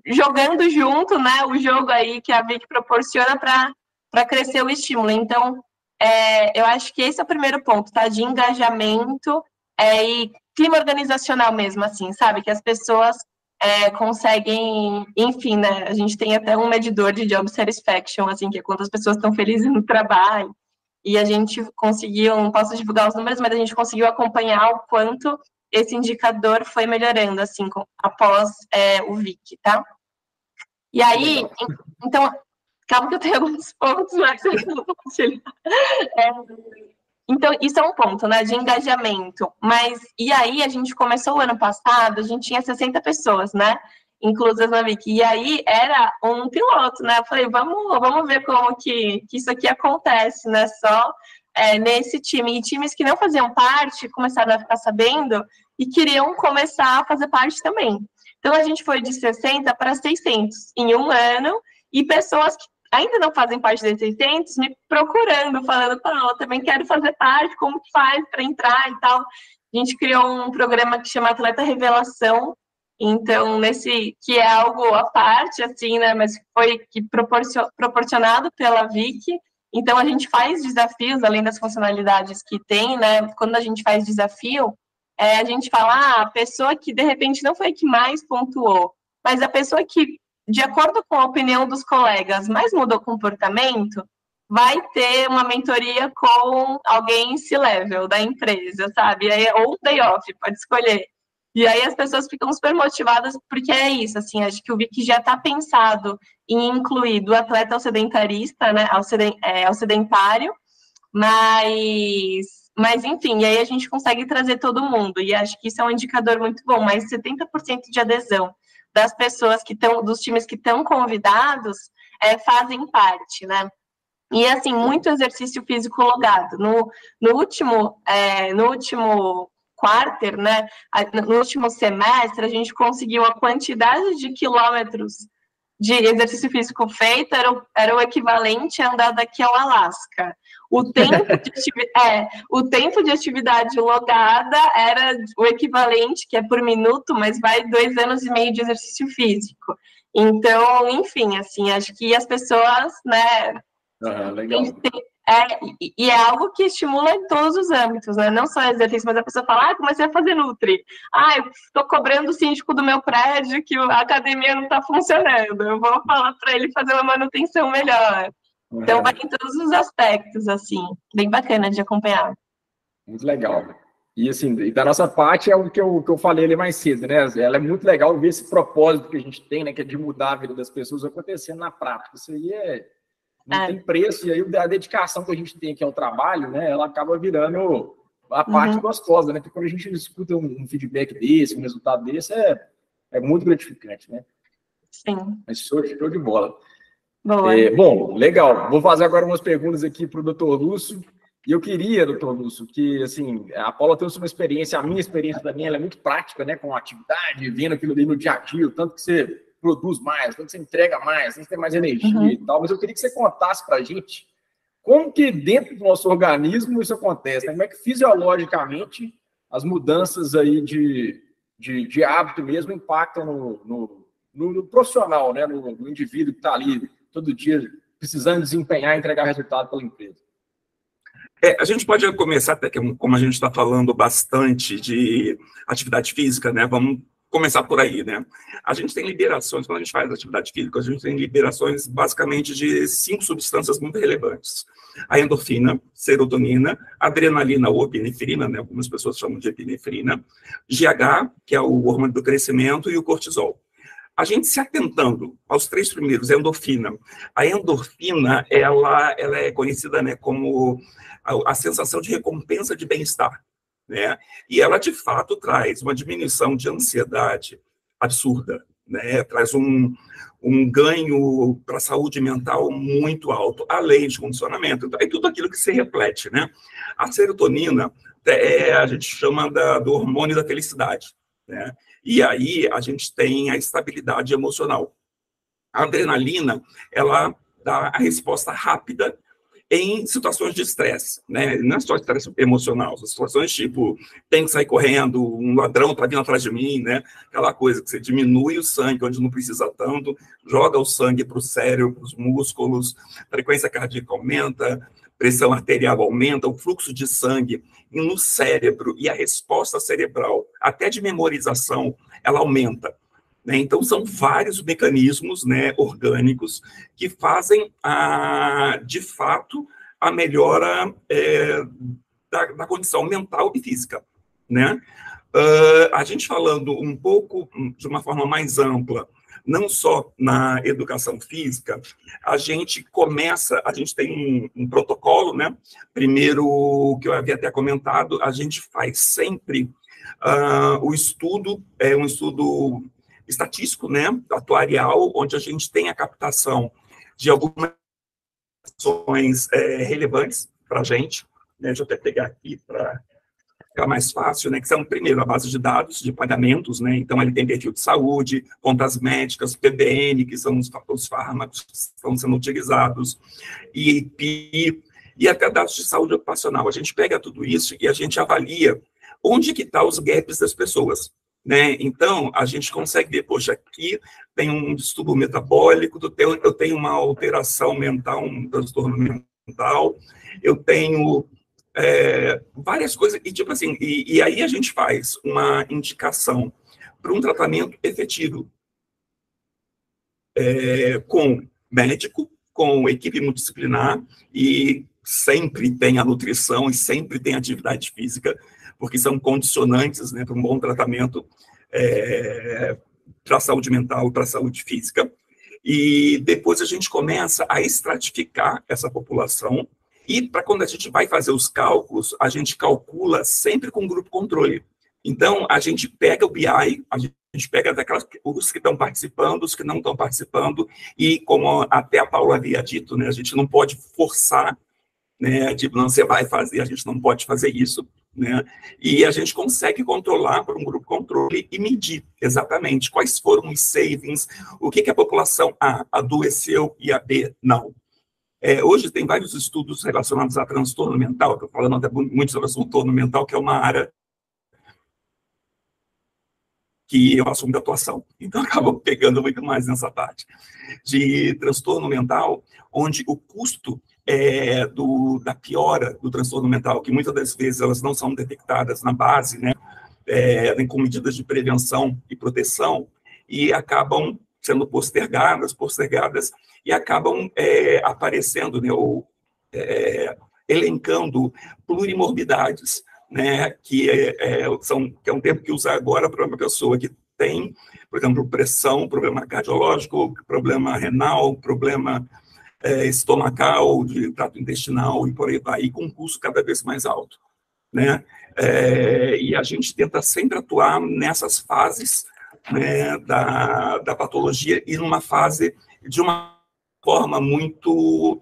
jogando junto, né? O jogo aí que a Vic proporciona para crescer o estímulo. Então, é, eu acho que esse é o primeiro ponto, tá? De engajamento é, e clima organizacional mesmo, assim, sabe? Que as pessoas é, conseguem, enfim, né? A gente tem até um medidor de job satisfaction, assim, que é quantas pessoas estão felizes no trabalho. E a gente conseguiu, não posso divulgar os números, mas a gente conseguiu acompanhar o quanto esse indicador foi melhorando, assim, após é, o VIC, tá? E aí, então, calma que eu tenho alguns pontos, eu não vou é, Então, isso é um ponto, né, de engajamento. Mas, e aí, a gente começou o ano passado, a gente tinha 60 pessoas, né, inclusas na VIC. E aí, era um piloto, né, eu falei, vamos, vamos ver como que, que isso aqui acontece, né, só é, nesse time. E times que não faziam parte começaram a ficar sabendo e queriam começar a fazer parte também. Então, a gente foi de 60 para 600 em um ano, e pessoas que ainda não fazem parte desses 600 me procurando, falando, eu também quero fazer parte, como que faz para entrar e tal. A gente criou um programa que chama Atleta Revelação, Então, nesse que é algo à parte, assim, né? Mas foi que proporcionado pela Vic. Então, a gente faz desafios, além das funcionalidades que tem, né? Quando a gente faz desafio, é, a gente fala, ah, a pessoa que de repente não foi a que mais pontuou, mas a pessoa que, de acordo com a opinião dos colegas, mais mudou o comportamento, vai ter uma mentoria com alguém C-level da empresa, sabe? Aí, ou day off, pode escolher. E aí as pessoas ficam super motivadas, porque é isso, assim, acho que o Vic já está pensado em incluir do atleta ao sedentarista, né, ao, seden, é, ao sedentário, mas, mas enfim, e aí a gente consegue trazer todo mundo, e acho que isso é um indicador muito bom, mais 70% de adesão das pessoas que estão, dos times que estão convidados, é, fazem parte, né, e assim, muito exercício físico logado. No, no último, é, no último quarter, né, no último semestre, a gente conseguiu a quantidade de quilômetros de exercício físico feito era, era o equivalente a andar daqui ao Alasca. O tempo, de é, o tempo de atividade logada era o equivalente, que é por minuto, mas vai dois anos e meio de exercício físico. Então, enfim, assim, acho que as pessoas, né, Uhum, legal. É, e é algo que estimula em todos os âmbitos, né? Não só exercício, mas a pessoa fala, ah, comecei a fazer Nutri. Ah, eu estou cobrando o síndico do meu prédio que a academia não está funcionando. Eu vou falar para ele fazer uma manutenção melhor. Então, vai em todos os aspectos, assim. Bem bacana de acompanhar. Muito legal. E, assim, da nossa parte é o que eu, que eu falei ali mais cedo, né? Ela é muito legal ver esse propósito que a gente tem, né? Que é de mudar a vida das pessoas acontecendo na prática. Isso aí é não é. tem preço, e aí a dedicação que a gente tem aqui ao trabalho, né, ela acaba virando a parte uhum. gostosa, né? Porque quando a gente escuta um, feedback desse, um resultado desse, é, é muito gratificante, né? Sim. Mas show, show de bola. É, bom, legal. Vou fazer agora umas perguntas aqui para o doutor Lúcio. E eu queria, doutor Lúcio, que assim, a Paula tem uma experiência, a minha experiência também, ela é muito prática, né? Com atividade, vendo aquilo ali no dia a dia, o tanto que você produz mais, quando você entrega mais, você tem mais energia uhum. e tal. Mas eu queria que você contasse para a gente como que dentro do nosso organismo isso acontece, né? como é que fisiologicamente as mudanças aí de, de, de hábito mesmo impactam no, no, no, no profissional, né? no, no indivíduo que está ali todo dia precisando desempenhar e entregar resultado pela empresa. É, a gente pode começar, até que como a gente está falando bastante de atividade física, né? Vamos começar por aí, né? A gente tem liberações, quando a gente faz atividade física, a gente tem liberações basicamente de cinco substâncias muito relevantes. A endorfina, serotonina, adrenalina ou epinefrina, né? Algumas pessoas chamam de epinefrina, GH, que é o hormônio do crescimento, e o cortisol. A gente se atentando aos três primeiros, a endorfina. A endorfina, ela, ela é conhecida né, como a, a sensação de recompensa de bem-estar né? E ela, de fato, traz uma diminuição de ansiedade absurda, né? Traz um, um ganho para a saúde mental muito alto, além de condicionamento. Então, é tudo aquilo que se reflete, né? A serotonina, é, a gente chama da, do hormônio da felicidade, né? E aí a gente tem a estabilidade emocional. A adrenalina, ela dá a resposta rápida em situações de estresse, né? Não é só estresse emocional, são situações tipo, tem que sair correndo, um ladrão está vindo atrás de mim, né? Aquela coisa que você diminui o sangue onde não precisa tanto, joga o sangue para o cérebro, para os músculos, frequência cardíaca aumenta, pressão arterial aumenta, o fluxo de sangue no cérebro e a resposta cerebral, até de memorização, ela aumenta. Né? Então, são vários mecanismos né, orgânicos que fazem, a, de fato, a melhora é, da, da, condição mental e física. Né? Uh, a gente falando um pouco de uma forma mais ampla, não só na educação física, a gente começa, a gente tem um, um protocolo, né? Primeiro, que eu havia até comentado, a gente faz sempre uh, o estudo, é um estudo estatístico, né, atuarial, onde a gente tem a captação de algumas ações é, relevantes para a gente. Né, deixa eu até pegar aqui para mais fácil, né, que são, primeiro, a base de dados de pagamentos, né, então ele tem perfil de saúde, contas médicas, PBN, que são os, os fármacos que estão sendo utilizados, IEP, e até dados de saúde ocupacional. A gente pega tudo isso e a gente avalia onde que estão tá os gaps das pessoas Né? Então, a gente consegue ver, poxa, aqui tem um distúrbio metabólico, eu tenho uma alteração mental, um transtorno mental, eu tenho é, várias coisas, e tipo assim, e, e aí a gente faz uma indicação para um tratamento efetivo é, com médico, com equipe multidisciplinar, e sempre tem a nutrição e sempre tem atividade física, porque são condicionantes né, para um bom tratamento é, para a saúde mental, para a saúde física. E depois a gente começa a estratificar essa população e para quando a gente vai fazer os cálculos, a gente calcula sempre com grupo controle. Então, a gente pega o BI, a gente pega daquelas, os que estão participando, os que não estão participando, e como até a Paula havia dito, né, a gente não pode forçar, né, tipo, não, você vai fazer, a gente não pode fazer isso, né, e a gente consegue controlar por um grupo controle e medir exatamente quais foram os savings, o que, que a população A adoeceu e a B não. É, hoje tem vários estudos relacionados a transtorno mental, estou falando até muito sobre transtorno mental, que é uma área que eu assumo da atuação. Então, acabo pegando muito mais nessa parte de transtorno mental, onde o custo é, do, da piora do transtorno mental, que muitas das vezes elas não são detectadas na base, né, é, com medidas de prevenção e proteção, e acabam sendo postergadas, postergadas, e acabam é, aparecendo, né, ou é, elencando plurimorbidades, né, que, é, é, são, que é um termo que usa agora para uma pessoa que tem, por exemplo, pressão, problema cardiológico, problema renal, problema é, estomacal, de trato intestinal e por aí vai, e com um custo cada vez mais alto. Né? É, e a gente tenta sempre atuar nessas fases né, da, da patologia e numa fase de uma forma muito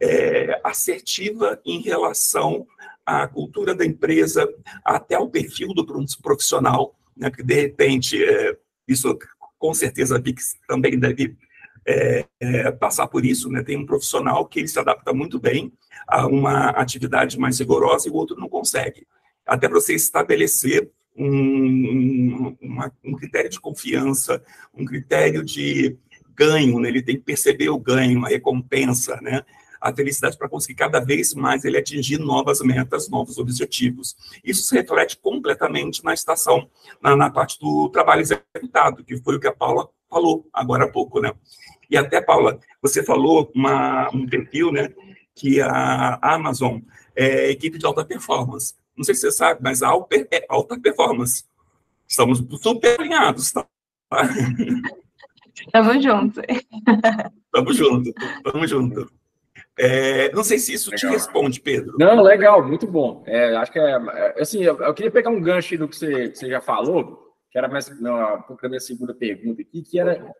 é, assertiva em relação à cultura da empresa, até ao perfil do profissional, né, que de repente, é, isso com certeza a VIX também deve é, é, passar por isso, né? Tem um profissional que ele se adapta muito bem a uma atividade mais rigorosa e o outro não consegue. Até você estabelecer um, uma, um critério de confiança, um critério de ganho, né? ele tem que perceber o ganho, a recompensa, né? a felicidade para conseguir cada vez mais ele atingir novas metas, novos objetivos. Isso se reflete completamente na estação, na, na parte do trabalho executado, que foi o que a Paula falou agora há pouco, né? E até, Paula, você falou uma, um perfil, né, que a Amazon é equipe de alta performance. Não sei se você sabe, mas a alta, é alta performance. Estamos super alinhados, tá? Tamo junto. Tamo junto, tamo junto. É, não sei se isso legal. te responde, Pedro. Não, legal, muito bom. É, acho que é, é assim, eu, eu, queria pegar um gancho do que você, que você já falou, que era mais não, um pouco da minha segunda pergunta aqui, que era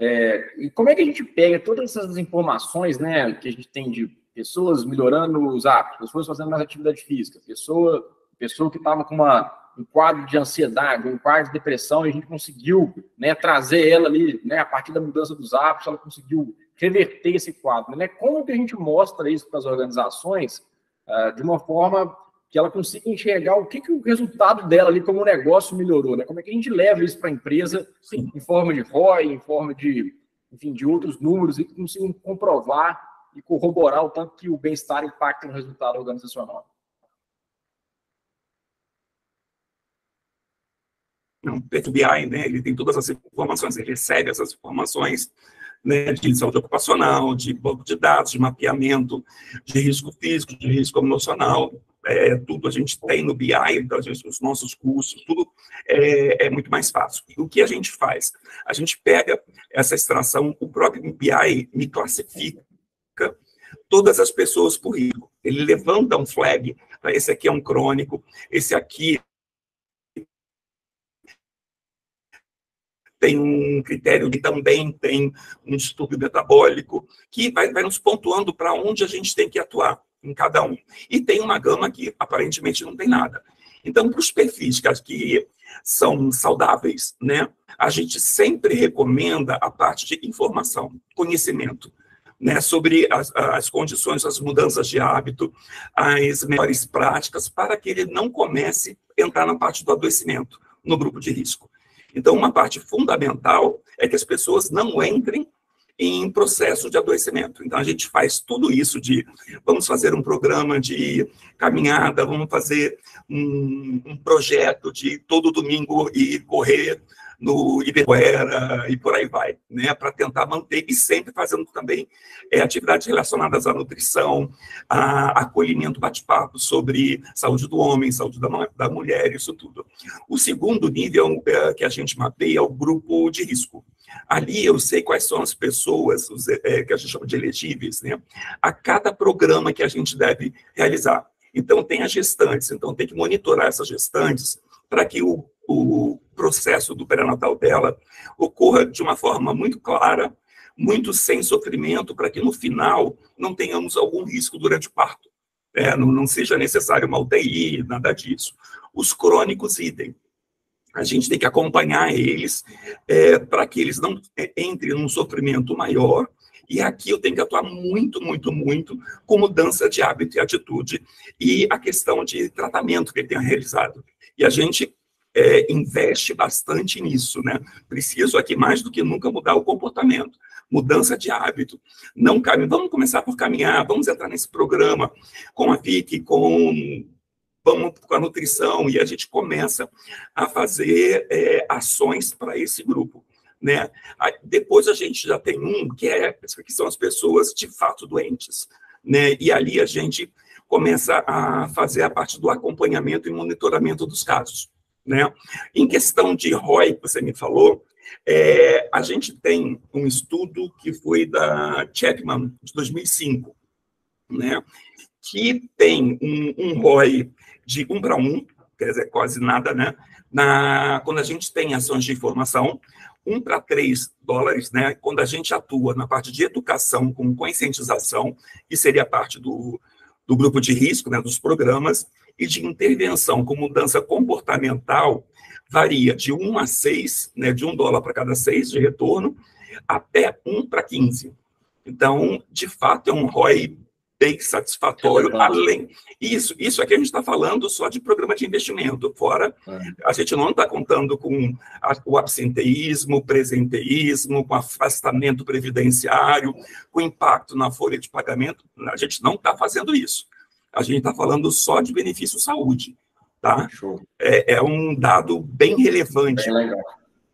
é, e como é que a gente pega todas essas informações, né, que a gente tem de pessoas melhorando os hábitos, pessoas fazendo mais atividade física, pessoa, pessoa que estava com uma um quadro de ansiedade, um quadro de depressão, e a gente conseguiu né, trazer ela ali, né, a partir da mudança dos hábitos, ela conseguiu reverter esse quadro. Né? Como que a gente mostra isso para as organizações uh, de uma forma que ela consiga enxergar o que, que o resultado dela ali como negócio melhorou, né? Como é que a gente leva isso para a empresa Sim. em forma de ROI, em forma de, enfim, de outros números e que consigam comprovar e corroborar o tanto que o bem-estar impacta no resultado organizacional. Não, o BI, né, ele tem todas as informações, ele recebe essas informações né, de saúde ocupacional, de banco de dados, de mapeamento de risco físico, de risco emocional, é, tudo a gente tem no BI, então gente, os nossos cursos, tudo é, é, muito mais fácil. E o que a gente faz? A gente pega essa extração, o próprio BI me classifica todas as pessoas por risco. Ele levanta um flag, esse aqui é um crônico, esse aqui tem um critério que também tem um distúrbio metabólico, que vai, vai nos pontuando para onde a gente tem que atuar em cada um. E tem uma gama que aparentemente não tem nada. Então, para os perfis que são saudáveis, né, a gente sempre recomenda a parte de informação, conhecimento, né, sobre as, as condições, as mudanças de hábito, as melhores práticas, para que ele não comece a entrar na parte do adoecimento, no grupo de risco. Então, uma parte fundamental é que as pessoas não entrem em processo de adoecimento. Então, a gente faz tudo isso de vamos fazer um programa de caminhada, vamos fazer um, um projeto de todo domingo ir correr no Ibirapuera e por aí vai, né, para tentar manter e sempre fazendo também é, atividades relacionadas à nutrição, a acolhimento, bate-papo sobre saúde do homem, saúde da, da mulher, isso tudo. O segundo nível é, que a gente mapeia é o grupo de risco. Ali eu sei quais são as pessoas os, é, que a gente chama de elegíveis, né, a cada programa que a gente deve realizar. Então, tem as gestantes, então tem que monitorar essas gestantes para que o, o processo do pré-natal dela ocorra de uma forma muito clara, muito sem sofrimento, para que no final não tenhamos algum risco durante o parto. É, não, não, seja necessário uma UTI, nada disso. Os crônicos, idem. A gente tem que acompanhar eles é, para que eles não é, entrem num sofrimento maior. E aqui eu tenho que atuar muito, muito, muito com mudança de hábito e atitude e a questão de tratamento que ele tenha realizado. E a gente é, investe bastante nisso, né? Preciso aqui mais do que nunca mudar o comportamento, mudança de hábito. Não caminho, vamos começar por caminhar, vamos entrar nesse programa com a Vicky, com vamos com a nutrição e a gente começa a fazer é, ações para esse grupo. Né? Depois a gente já tem um que, é, que são as pessoas de fato doentes. Né? E ali a gente começa a fazer a parte do acompanhamento e monitoramento dos casos. Né? Em questão de ROI, que você me falou, é, a gente tem um estudo que foi da Chapman, de 2005, né? que tem um, um ROI de um para um, quer dizer, quase nada, né? Na, quando a gente tem ações de informação, um para três dólares, né? Quando a gente atua na parte de educação com conscientização, que seria parte do, do grupo de risco, né? Dos programas, e de intervenção com mudança comportamental varia de 1 a 6, né, de 1 dólar para cada 6 de retorno, até 1 para 15. Então, de fato, é um ROI bem satisfatório, além... Isso, isso aqui a gente está falando só de programa de investimento, fora é. a gente não está contando com a, o absenteísmo, o presenteísmo, com afastamento previdenciário, com impacto na folha de pagamento, a gente não está fazendo isso a gente está falando só de benefício saúde, tá? É, é, um dado bem relevante. Bem legal.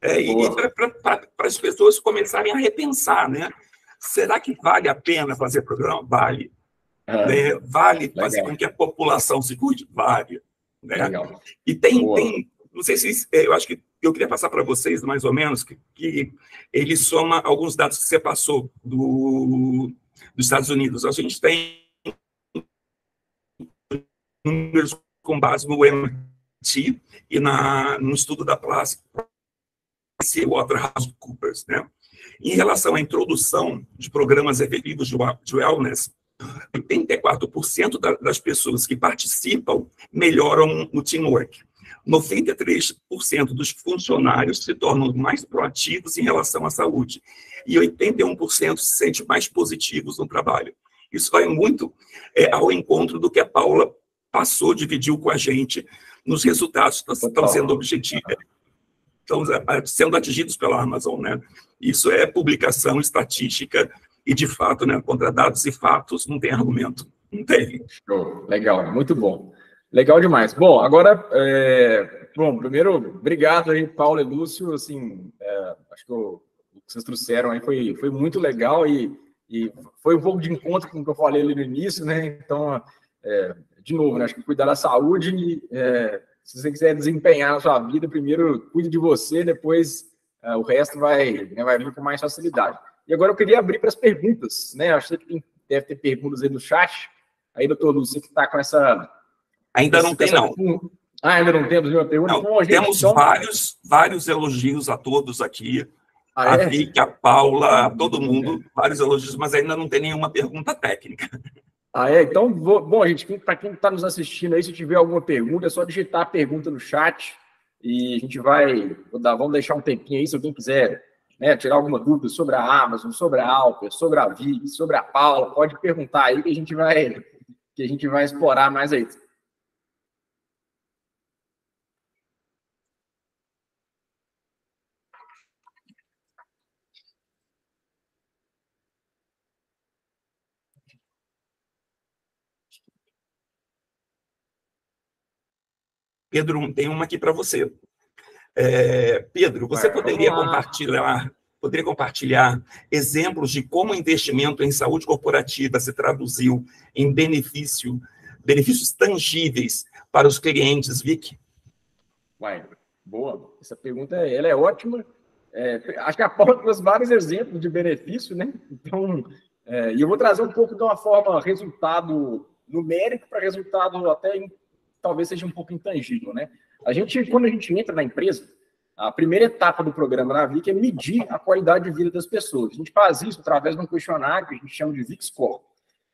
É, e para as pessoas começarem a repensar, né? Será que vale a pena fazer programa? Vale. Né? Vale legal. fazer com que a população se cuide? Vale. Né? Legal. E tem, tem, não sei se, é, eu acho que eu queria passar para vocês, mais ou menos, que, que ele soma alguns dados que você passou do, dos Estados Unidos. A gente tem números com base no MIT e na, no estudo da Place Waterhouse-Coopers, né? Em relação à introdução de programas efetivos de wellness, 84% das pessoas que participam melhoram no teamwork. 93% dos funcionários se tornam mais proativos em relação à saúde. E 81% se sentem mais positivos no trabalho. Isso vai muito é, ao encontro do que a Paula passou, dividiu com a gente nos resultados que estão sendo objetivos, estão sendo atingidos pela Amazon, né? Isso é publicação estatística e, de fato, né, contra dados e fatos, não tem argumento. Não tem. Show. Legal, muito bom. Legal demais. Bom, agora, é... bom, primeiro, obrigado aí, Paulo e Lúcio, assim, é... acho que o, o que vocês trouxeram aí foi, foi muito legal e, e foi um pouco de encontro com o que eu falei ali no início, né? Então, é, de novo, né, acho que cuidar da saúde, é, se você quiser desempenhar na sua vida, primeiro cuide de você, depois é, o resto vai, né, vai vir com mais facilidade. E agora eu queria abrir para as perguntas, né? Acho que tem, deve ter perguntas aí no chat. Aí, doutor Lúcio, que está com essa. Ainda não tem, não. Ah, ainda não temos nenhuma pergunta? Não, Bom, gente, temos então... vários, vários elogios a todos aqui. Ah, a é? Vicky, a Paula, a todo mundo, vários elogios, mas ainda não tem nenhuma pergunta técnica. Ah, é? Então, vou, bom, gente, para quem está nos assistindo aí, se tiver alguma pergunta, é só digitar a pergunta no chat e a gente vai, vamos deixar um tempinho aí, se alguém quiser né, tirar alguma dúvida sobre a Amazon, sobre a Alper, sobre a Vic, sobre a Paula, pode perguntar aí que a gente vai, que a gente vai explorar mais aí. Pedro, tem uma aqui para você. É, Pedro, você poderia compartilhar, poderia compartilhar exemplos de como o investimento em saúde corporativa se traduziu em benefício, benefícios tangíveis para os clientes, Vic? Uai, boa. Essa pergunta ela é ótima. É, acho que a Paula trouxe vários exemplos de benefício, né? Então, é, e eu vou trazer um pouco de uma forma resultado numérico para resultado até talvez seja um pouco intangível, né? A gente, quando a gente entra na empresa, a primeira etapa do programa na VIC é medir a qualidade de vida das pessoas. A gente faz isso através de um questionário que a gente chama de VIC Score.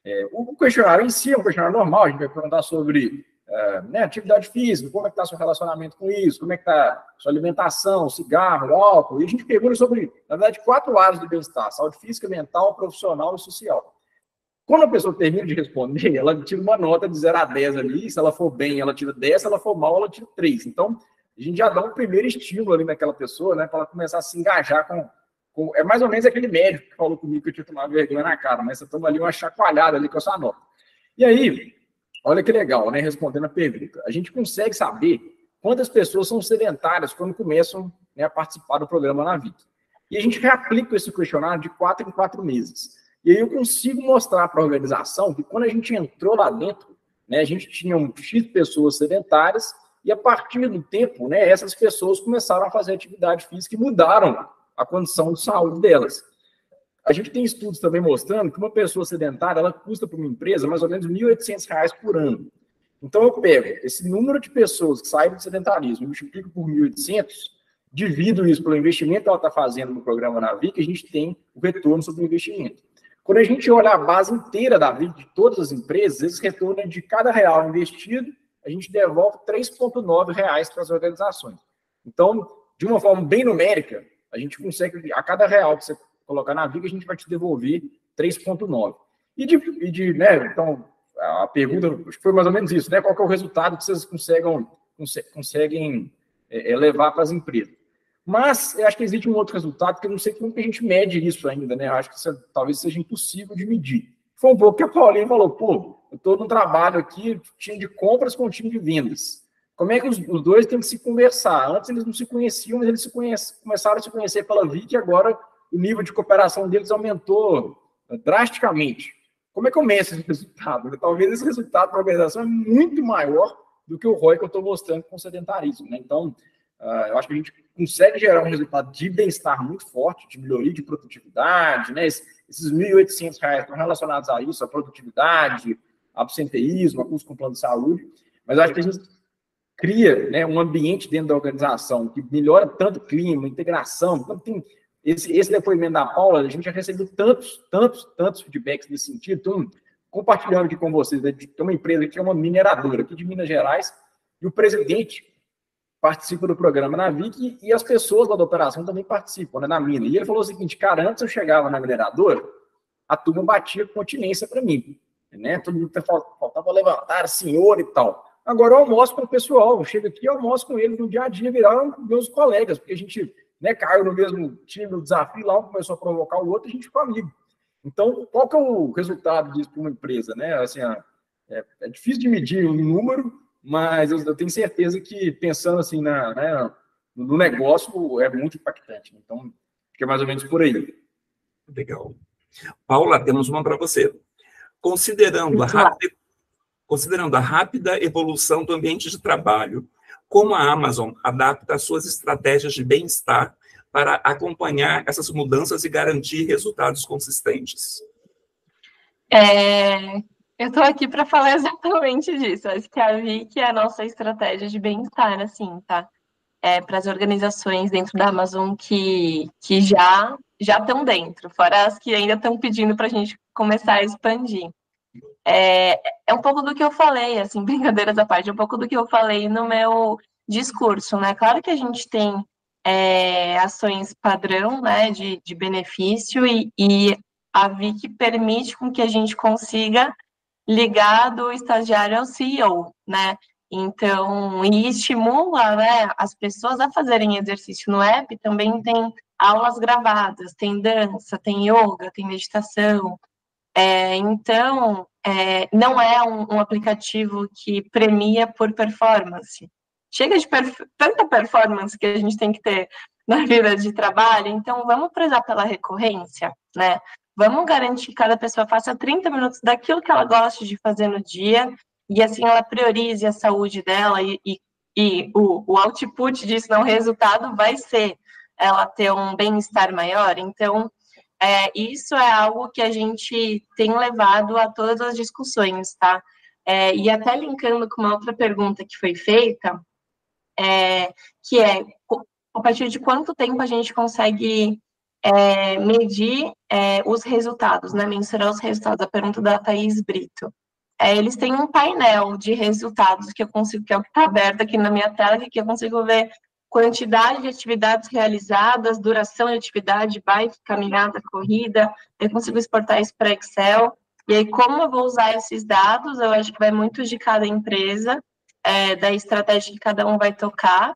É, o questionário em si é um questionário normal, a gente vai perguntar sobre é, né, atividade física, como é que está seu relacionamento com isso, como é que está sua alimentação, cigarro, álcool, e a gente pergunta sobre, na verdade, quatro áreas do bem-estar, saúde física, mental, profissional e social. Quando a pessoa termina de responder, ela tira uma nota de 0 a 10 ali, se ela for bem, ela tira 10, se ela for mal, ela tira 3. Então, a gente já dá um primeiro estímulo ali naquela pessoa, né, para ela começar a se engajar com, com, É mais ou menos aquele médico que falou comigo que eu tinha tomado vergonha na cara, mas você toma ali uma chacoalhada ali com a sua nota. E aí, olha que legal, né, respondendo a pergunta. A gente consegue saber quantas pessoas são sedentárias quando começam né, a participar do programa na VIC. E a gente reaplica esse questionário de quatro em quatro meses. E aí eu consigo mostrar para a organização que quando a gente entrou lá dentro, né, a gente tinha um X pessoas sedentárias, e a partir do tempo, né, essas pessoas começaram a fazer atividade física e mudaram a condição de saúde delas. A gente tem estudos também mostrando que uma pessoa sedentária ela custa para uma empresa mais ou menos R$ 1.800 por ano. Então eu pego esse número de pessoas que saem do sedentarismo, multiplico por 1.800, divido isso pelo investimento que ela está fazendo no programa Navi, que a gente tem o retorno sobre o investimento. Quando a gente olha a base inteira da vida de todas as empresas, esse retorno é de cada real investido, a gente devolve 3,9 reais para as organizações. Então, de uma forma bem numérica, a gente consegue, a cada real que você colocar na Viga, a gente vai te devolver 3,9. E de, e de, né, então, a pergunta foi mais ou menos isso, né? Qual é o resultado que vocês conseguem, conseguem é, levar para as empresas? Mas eu acho que existe um outro resultado que eu não sei como que a gente mede isso ainda, né? Eu acho que isso, talvez seja impossível de medir. Foi um pouco que a Paulinha falou, pô, eu estou no trabalho aqui, time de compras com time de vendas. Como é que os, os, dois têm que se conversar? Antes eles não se conheciam, mas eles se conhece, começaram a se conhecer pela VIC e agora o nível de cooperação deles aumentou drasticamente. Como é que eu meço esse resultado? Talvez esse resultado para a organização é muito maior do que o ROI que eu estou mostrando com o sedentarismo. Né? Então, Uh, eu acho que a gente consegue gerar um resultado de bem-estar muito forte, de melhoria de produtividade, né? Esses R$ 1.800 estão relacionados a isso, a produtividade, absenteísmo, a custo com plano de saúde, mas eu acho que a gente cria né, um ambiente dentro da organização que melhora tanto o clima, integração, então tem esse, esse depoimento da Paula, a gente já recebeu tantos, tantos, tantos feedbacks nesse sentido, então, compartilhando aqui com vocês, né, tem uma empresa que é uma mineradora aqui de Minas Gerais, e o presidente participa do programa na VIC e as pessoas lá da operação também participam, né, na mina. E ele falou o seguinte, cara, antes eu chegava na mineradora, a turma batia continência para mim, né? Todo mundo faltava levantar, senhor e tal. Agora eu almoço com o pessoal, eu chego aqui e almoço com eles no dia a dia, viraram meus colegas, porque a gente né, caiu no mesmo time, no desafio lá, um começou a provocar o outro, a gente ficou amigo. Então, qual que é o resultado disso para uma empresa, né? Assim, é, é difícil de medir em número, mas eu, eu tenho certeza que pensando assim na, né, no negócio é muito impactante. Então, fica mais ou menos por aí. Legal. Paula, temos uma para você. Considerando a, rápida, considerando a rápida evolução do ambiente de trabalho, como a Amazon adapta as suas estratégias de bem-estar para acompanhar essas mudanças e garantir resultados consistentes? É, eu estou aqui para falar exatamente disso. Acho que a VIC é a nossa estratégia de bem-estar, assim, tá? É, para as organizações dentro da Amazon que, que já já estão dentro, fora as que ainda estão pedindo para a gente começar a expandir. É, é um pouco do que eu falei, assim, brincadeiras à parte, é um pouco do que eu falei no meu discurso, né? Claro que a gente tem é, ações padrão, né, de, de benefício e, e a VIC permite com que a gente consiga ligado o estagiário ao CEO, né? Então, e estimula né, as pessoas a fazerem exercício no app, também tem aulas gravadas, tem dança, tem yoga, tem meditação. É, então, é, não é um, um, aplicativo que premia por performance. chega de perf tanta performance que a gente tem que ter na vida de trabalho, então vamos prezar pela recorrência, né? Vamos garantir que cada pessoa faça 30 minutos daquilo que ela gosta de fazer no dia, e assim ela priorize a saúde dela e, e, e o, o output disso, não, o resultado vai ser ela ter um bem-estar maior. Então, é, isso é algo que a gente tem levado a todas as discussões, tá? É, e até linkando com uma outra pergunta que foi feita, é, que é a partir de quanto tempo a gente consegue é, medir é, os resultados, né? Mensurar os resultados. A pergunta da Thaís Brito. É, eles têm um painel de resultados que eu consigo, que é o que está aberto aqui na minha tela, que eu consigo ver quantidade de atividades realizadas, duração de atividade, bike, caminhada, corrida, eu consigo exportar isso para Excel. E aí, como eu vou usar esses dados, eu acho que vai muito de cada empresa, é, da estratégia que cada um vai tocar.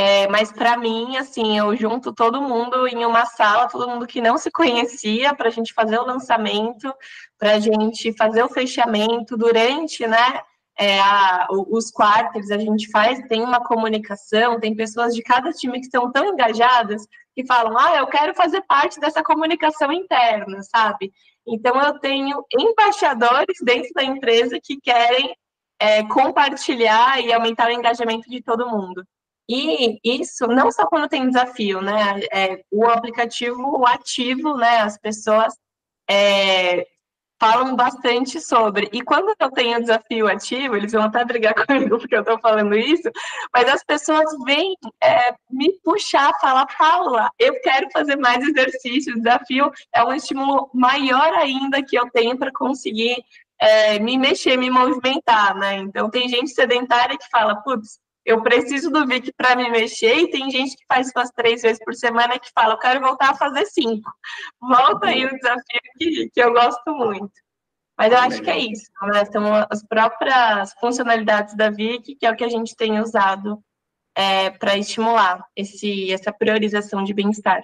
É, mas para mim, assim, eu junto todo mundo em uma sala, todo mundo que não se conhecia, para a gente fazer o lançamento, para a gente fazer o fechamento durante, né? É, a, os quartos a gente faz, tem uma comunicação, tem pessoas de cada time que estão tão engajadas que falam, ah, eu quero fazer parte dessa comunicação interna, sabe? Então eu tenho embaixadores dentro da empresa que querem é, compartilhar e aumentar o engajamento de todo mundo. E isso não só quando tem desafio, né? É, o aplicativo ativo, né? As pessoas é, falam bastante sobre. E quando eu tenho desafio ativo, eles vão até brigar comigo porque eu estou falando isso, mas as pessoas vêm é, me puxar, falar, Paula, eu quero fazer mais exercício, desafio é um estímulo maior ainda que eu tenho para conseguir é, me mexer, me movimentar, né? Então tem gente sedentária que fala, putz, eu preciso do Vic para me mexer, e tem gente que faz umas três vezes por semana que fala, eu quero voltar a fazer cinco. Volta aí o desafio que, que eu gosto muito. Mas eu acho que é isso, né? São as próprias funcionalidades da Vic, que é o que a gente tem usado é, para estimular esse, essa priorização de bem-estar.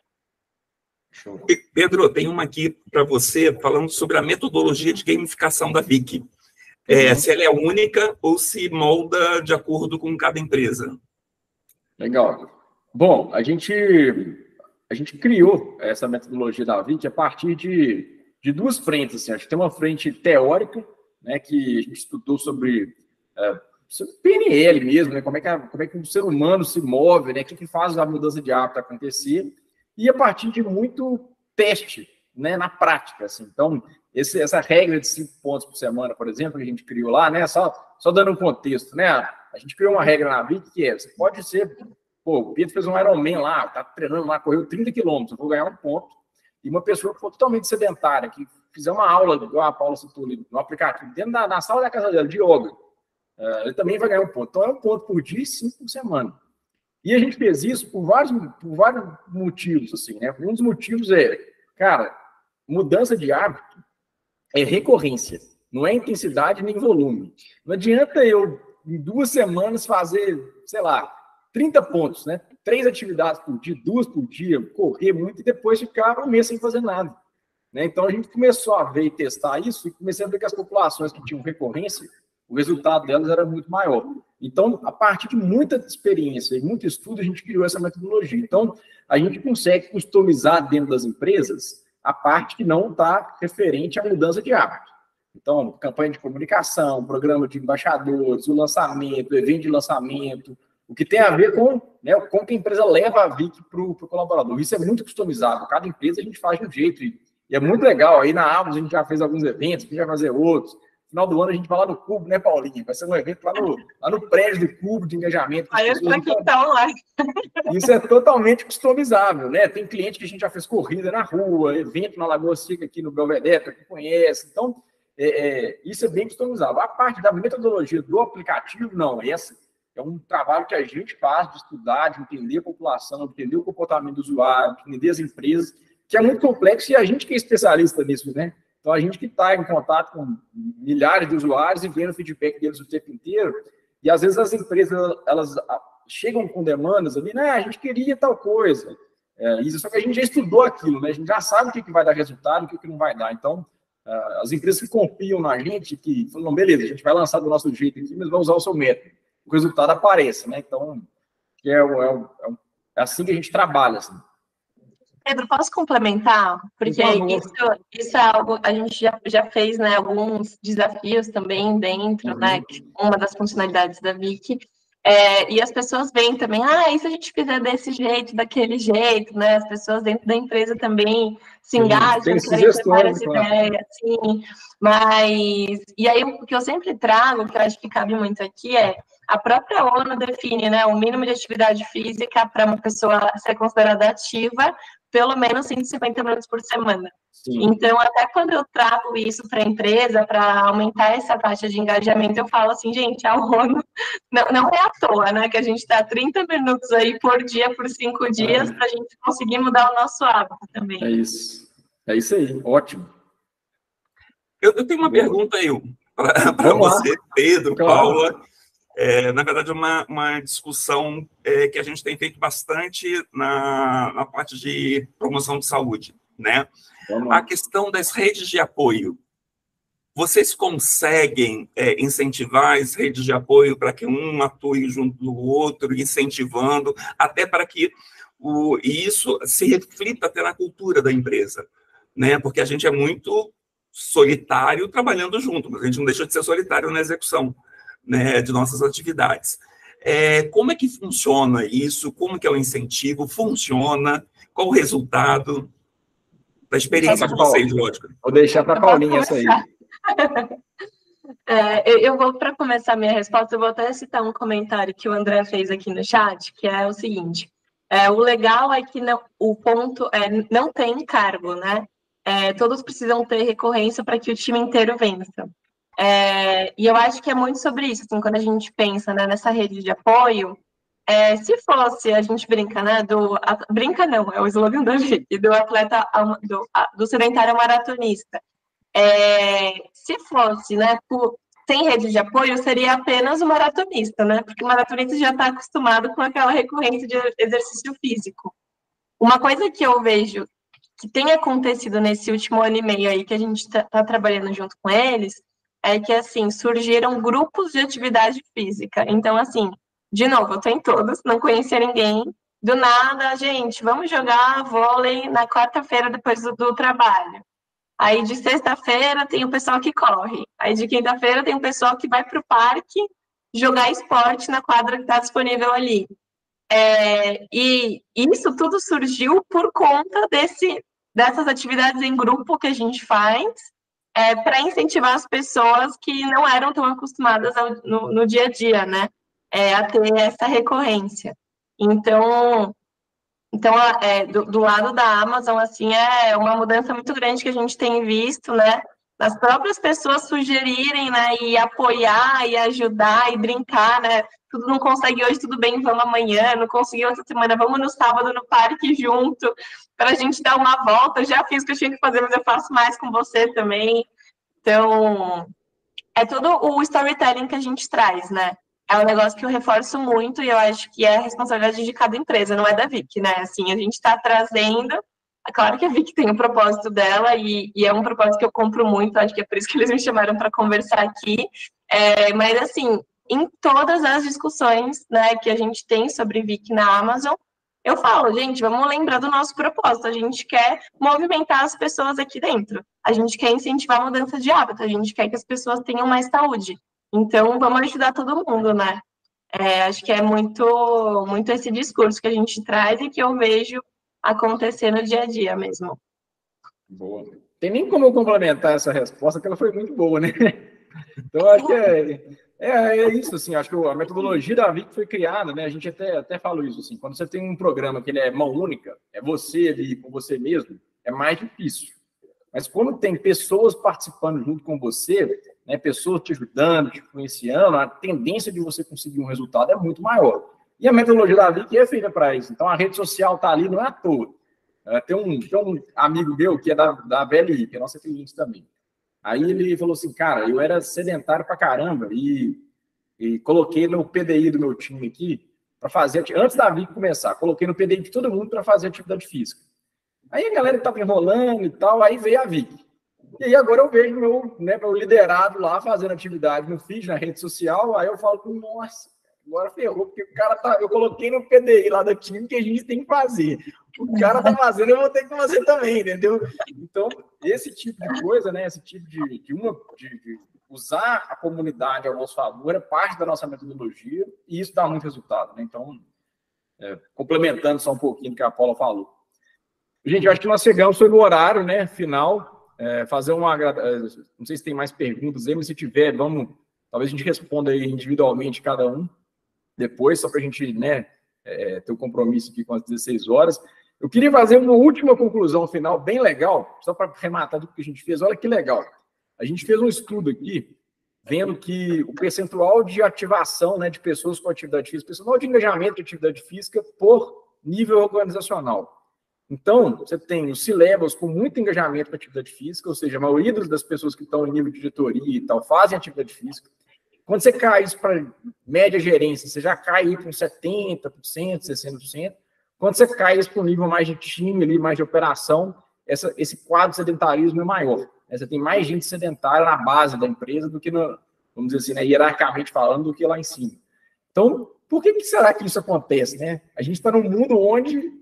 Pedro, tem uma aqui para você falando sobre a metodologia de gamificação da Vic é, uhum. se ela é única ou se molda de acordo com cada empresa. Legal. Bom, a gente, a gente criou essa metodologia da VIC a partir de, de duas frentes. Assim. Acho que tem uma frente teórica, né, que a gente estudou sobre, é, sobre PNL mesmo, né, como, é que a, como é que o ser humano se move, né, o que, que faz a mudança de hábito acontecer, e a partir de muito teste né, na prática. Assim. Então, esse, essa regra de cinco pontos por semana, por exemplo, que a gente criou lá, né? Só, só dando um contexto, né? A gente criou uma regra na vida que é: você pode ser, pô, o Pedro fez um Ironman lá, tá treinando lá, correu 30 quilômetros, eu vou ganhar um ponto. E uma pessoa que for totalmente sedentária, que fizer uma aula, igual a Paula citou no aplicativo, dentro da sala da casa dela, de yoga, uh, ele também vai ganhar um ponto. Então, é um ponto por dia e cinco por semana. E a gente fez isso por vários, por vários motivos, assim, né? Um dos motivos é, cara, mudança de hábito é recorrência, não é intensidade nem volume. Não adianta eu, em duas semanas, fazer, sei lá, 30 pontos, né? Três atividades por dia, duas por dia, correr muito e depois ficar um mês sem fazer nada. Né? Então a gente começou a ver e testar isso e comecei a ver que as populações que tinham recorrência, o resultado delas era muito maior. Então, a partir de muita experiência e muito estudo, a gente criou essa metodologia. Então, a gente consegue customizar dentro das empresas a parte que não está referente à mudança de hábito. Então, campanha de comunicação, programa de embaixadores, o lançamento, o evento de lançamento, o que tem a ver com, né, com que a empresa leva a VIC para o colaborador. Isso é muito customizável. Cada empresa a gente faz de um jeito. E, é muito legal. Aí na Avos a gente já fez alguns eventos, a gente vai fazer outros final do ano a gente vai lá no Cubo, né, Paulinho? Vai ser um evento lá no, lá no prédio do Cubo de engajamento. Aí eu aqui então lá. Isso é totalmente customizável, né? Tem cliente que a gente já fez corrida na rua, evento na Lagoa Seca aqui no Belvedere, que conhece. Então, é, é, isso é bem customizável. A parte da metodologia do aplicativo, não, essa é um trabalho que a gente faz de estudar, de entender a população, entender o comportamento do usuário, entender as empresas, que é muito complexo e a gente que é especialista nisso, né? Então, a gente que está em contato com milhares de usuários e vendo o feedback deles o tempo inteiro, e às vezes as empresas elas chegam com demandas ali, né? A gente queria tal coisa. É, isso, só que a gente já estudou aquilo, né? A gente já sabe o que, que vai dar resultado o que, que não vai dar. Então, uh, as empresas que confiam na gente, que falam, beleza, a gente vai lançar do nosso jeito aqui, mas vai usar o seu método. o resultado apareça, né? Então, é, é, é, é assim que a gente trabalha, assim. Pedro, posso complementar? Porque isso, isso é algo, a gente já, já fez né, alguns desafios também dentro, uhum. né? Uma das funcionalidades da Wiki. É, e as pessoas veem também, ah, e se a gente fizer desse jeito, daquele jeito, né? As pessoas dentro da empresa também se engajam, querem ter várias ideias, sim. Mas, e aí o que eu sempre trago, que eu acho que cabe muito aqui, é a própria ONU define né, o mínimo de atividade física para uma pessoa ser considerada ativa, pelo menos 150 minutos por semana. Sim. Então, até quando eu trago isso para a empresa, para aumentar essa taxa de engajamento, eu falo assim, gente, a ONU não, não é à toa, né? Que a gente está 30 minutos aí por dia, por cinco dias, é. para a gente conseguir mudar o nosso hábito também. É isso. É isso aí, ótimo. Eu, eu tenho uma Boa. pergunta aí para você, Pedro, claro. Paula. É, na verdade, é uma, uma discussão é, que a gente tem feito bastante na, na parte de promoção de saúde, né? A questão das redes de apoio. Vocês conseguem é, incentivar as redes de apoio para que um atue junto do outro, incentivando, até para que o, isso se reflita até na cultura da empresa, né? Porque a gente é muito solitário trabalhando junto, mas a gente não deixa de ser solitário na execução né, de nossas atividades. É, como é que funciona isso? Como que é o incentivo? Funciona? Qual o resultado da experiência de vocês, lógico? Vou deixar para a Paulinha essa aí. É, eu vou, para começar a minha resposta, eu vou até citar um comentário que o André fez aqui no chat, que é o seguinte: é, o legal é que não, o ponto é não tem cargo, né? É, todos precisam ter recorrência para que o time inteiro vença. É, e eu acho que é muito sobre isso, assim, quando a gente pensa né, nessa rede de apoio, é, se fosse, a gente brinca, né, do, a, brinca não, é o slogan da gente, do atleta, do, do sedentário maratonista. É, se fosse, né, por, sem rede de apoio, seria apenas o maratonista, né, porque o maratonista já está acostumado com aquela recorrência de exercício físico. Uma coisa que eu vejo que tem acontecido nesse último ano e meio aí que a gente está tá trabalhando junto com eles, é que, assim, surgiram grupos de atividade física. Então, assim, de novo, eu tô em todos, não conhecia ninguém. Do nada, gente, vamos jogar vôlei na quarta-feira depois do, do trabalho. Aí de sexta-feira tem o pessoal que corre. Aí de quinta-feira tem o pessoal que vai para o parque jogar esporte na quadra que está disponível ali. É, e isso tudo surgiu por conta desse, dessas atividades em grupo que a gente faz é, para incentivar as pessoas que não eram tão acostumadas ao, no, no, dia a dia, né, é, a ter essa recorrência. Então, então é, do, do, lado da Amazon, assim, é uma mudança muito grande que a gente tem visto, né, as próprias pessoas sugerirem, né, e apoiar, e ajudar, e brincar, né, tudo não consegue hoje, tudo bem, vamos amanhã, não conseguiu essa semana, vamos no sábado no parque junto, para a gente dar uma volta. Eu já fiz o que eu tinha que fazer, mas eu faço mais com você também. Então, é todo o storytelling que a gente traz, né? É um negócio que eu reforço muito e eu acho que é a responsabilidade de cada empresa, não é da Vic, né? Assim, a gente está trazendo. É claro que a Vic tem o propósito dela e, e, é um propósito que eu compro muito, acho que é por isso que eles me chamaram para conversar aqui. É, mas, assim, em todas as discussões né, que a gente tem sobre Vic na Amazon, eu falo, gente, vamos lembrar do nosso propósito. A gente quer movimentar as pessoas aqui dentro. A gente quer incentivar a mudança de hábito. A gente quer que as pessoas tenham mais saúde. Então, vamos ajudar todo mundo, né? É, acho que é muito, muito esse discurso que a gente traz e que eu vejo acontecer no dia a dia mesmo. Boa. Tem nem como eu complementar essa resposta, que ela foi muito boa, né? Então, acho que é, é, é isso, assim, acho que a metodologia da VIC foi criada, né? A gente até, até falou isso, assim, quando você tem um programa que ele é mão única, é você ali com você mesmo, é mais difícil. Mas quando tem pessoas participando junto com você, né, pessoas te ajudando, te influenciando, a tendência de você conseguir um resultado é muito maior. E a metodologia da VIC é feita para isso. Então, a rede social está ali, não é à toa. É, tem, um, tem um amigo meu que é da, da VLI, que é nossa cliente também. Aí ele falou assim, cara, eu era sedentário pra caramba e, e coloquei no PDI do meu time aqui para fazer, antes da VIC começar, coloquei no PDI de todo mundo para fazer atividade física. Aí a galera estava enrolando e tal, aí veio a VIC. E aí agora eu vejo meu, né, meu liderado lá fazendo atividade no feed, na rede social, aí eu falo, nossa, agora ferrou, porque o cara tá. Eu coloquei no PDI lá do time que a gente tem que fazer. O cara tá fazendo, eu vou ter que fazer também, entendeu? Então, esse tipo de coisa, né? Esse tipo de, de uma. De, de usar a comunidade ao nosso favor é parte da nossa metodologia e isso dá muito resultado, né? Então, é, complementando só um pouquinho do que a Paula falou. Gente, acho que nós chegamos no horário, né? Final. É, fazer uma. É, não sei se tem mais perguntas aí, mas se tiver, vamos. Talvez a gente responda aí individualmente cada um depois, só para a gente né, é, ter o um compromisso aqui com as 16 horas. Eu queria fazer uma última conclusão final, bem legal, só para arrematar tudo que a gente fez. Olha que legal. A gente fez um estudo aqui, vendo que o percentual de ativação né, de pessoas com atividade física, percentual de engajamento de atividade física por nível organizacional. Então, você tem os C-levels com muito engajamento com atividade física, ou seja, a maioria das pessoas que estão em nível de diretoria e tal fazem atividade física. Quando você cai isso para média gerência, você já cai para uns 70%, 60%. Quando você cai isso para um nível mais de time, ali, mais de operação, essa, esse quadro de sedentarismo é maior. Né? Você tem mais gente sedentária na base da empresa do que, no, vamos dizer assim, né, hierarquicamente falando, do que lá em cima. Então, por que, que será que isso acontece? Né? A gente está num mundo onde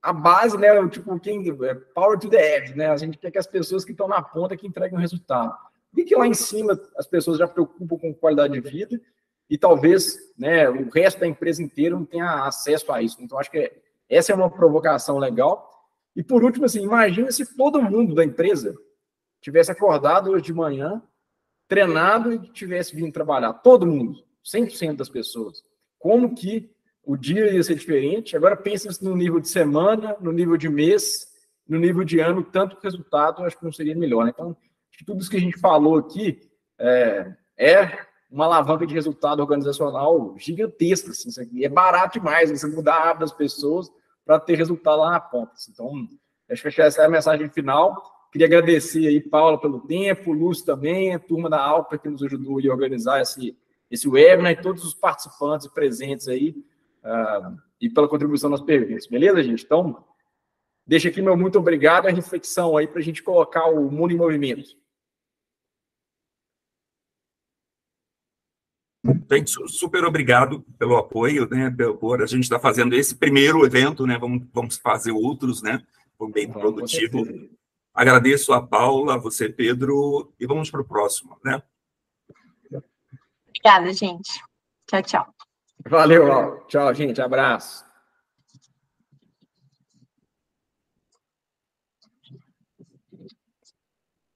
a base, né, tipo, quem, é power to the edge, né? A gente quer que as pessoas que estão na ponta que entreguem o resultado. E que lá em cima as pessoas já preocupam com qualidade de vida e talvez né, o resto da empresa inteira não tenha acesso a isso. Então, acho que essa é uma provocação legal. E por último, assim, imagina se todo mundo da empresa tivesse acordado hoje de manhã, treinado e tivesse vindo trabalhar. Todo mundo, 100% das pessoas. Como que o dia ia ser diferente? Agora pensa no nível de semana, no nível de mês, no nível de ano, tanto resultado, acho que não seria melhor. Né? Então, tudo isso que a gente falou aqui é, é uma alavanca de resultado organizacional gigantesca. Assim, é barato demais você mudar a hábito das pessoas para ter resultado lá na ponta. Assim. Então, acho que essa é a mensagem final. Queria agradecer aí, Paula, pelo tempo, Lúcio também, a turma da Alpa que nos ajudou a organizar esse, esse webinar e todos os participantes presentes aí uh, e pela contribuição nas perguntas. Beleza, gente? Então, deixa aqui meu muito obrigado, a reflexão aí para a gente colocar o mundo em movimento. Gente, super obrigado pelo apoio, né? Por a gente estar tá fazendo esse primeiro evento, né? Vamos, vamos fazer outros, né? Foi bem produtivo. Agradeço a Paula, a você, Pedro, e vamos para o próximo, né? Obrigada, gente. Tchau, tchau. Valeu, tchau, gente. Abraço.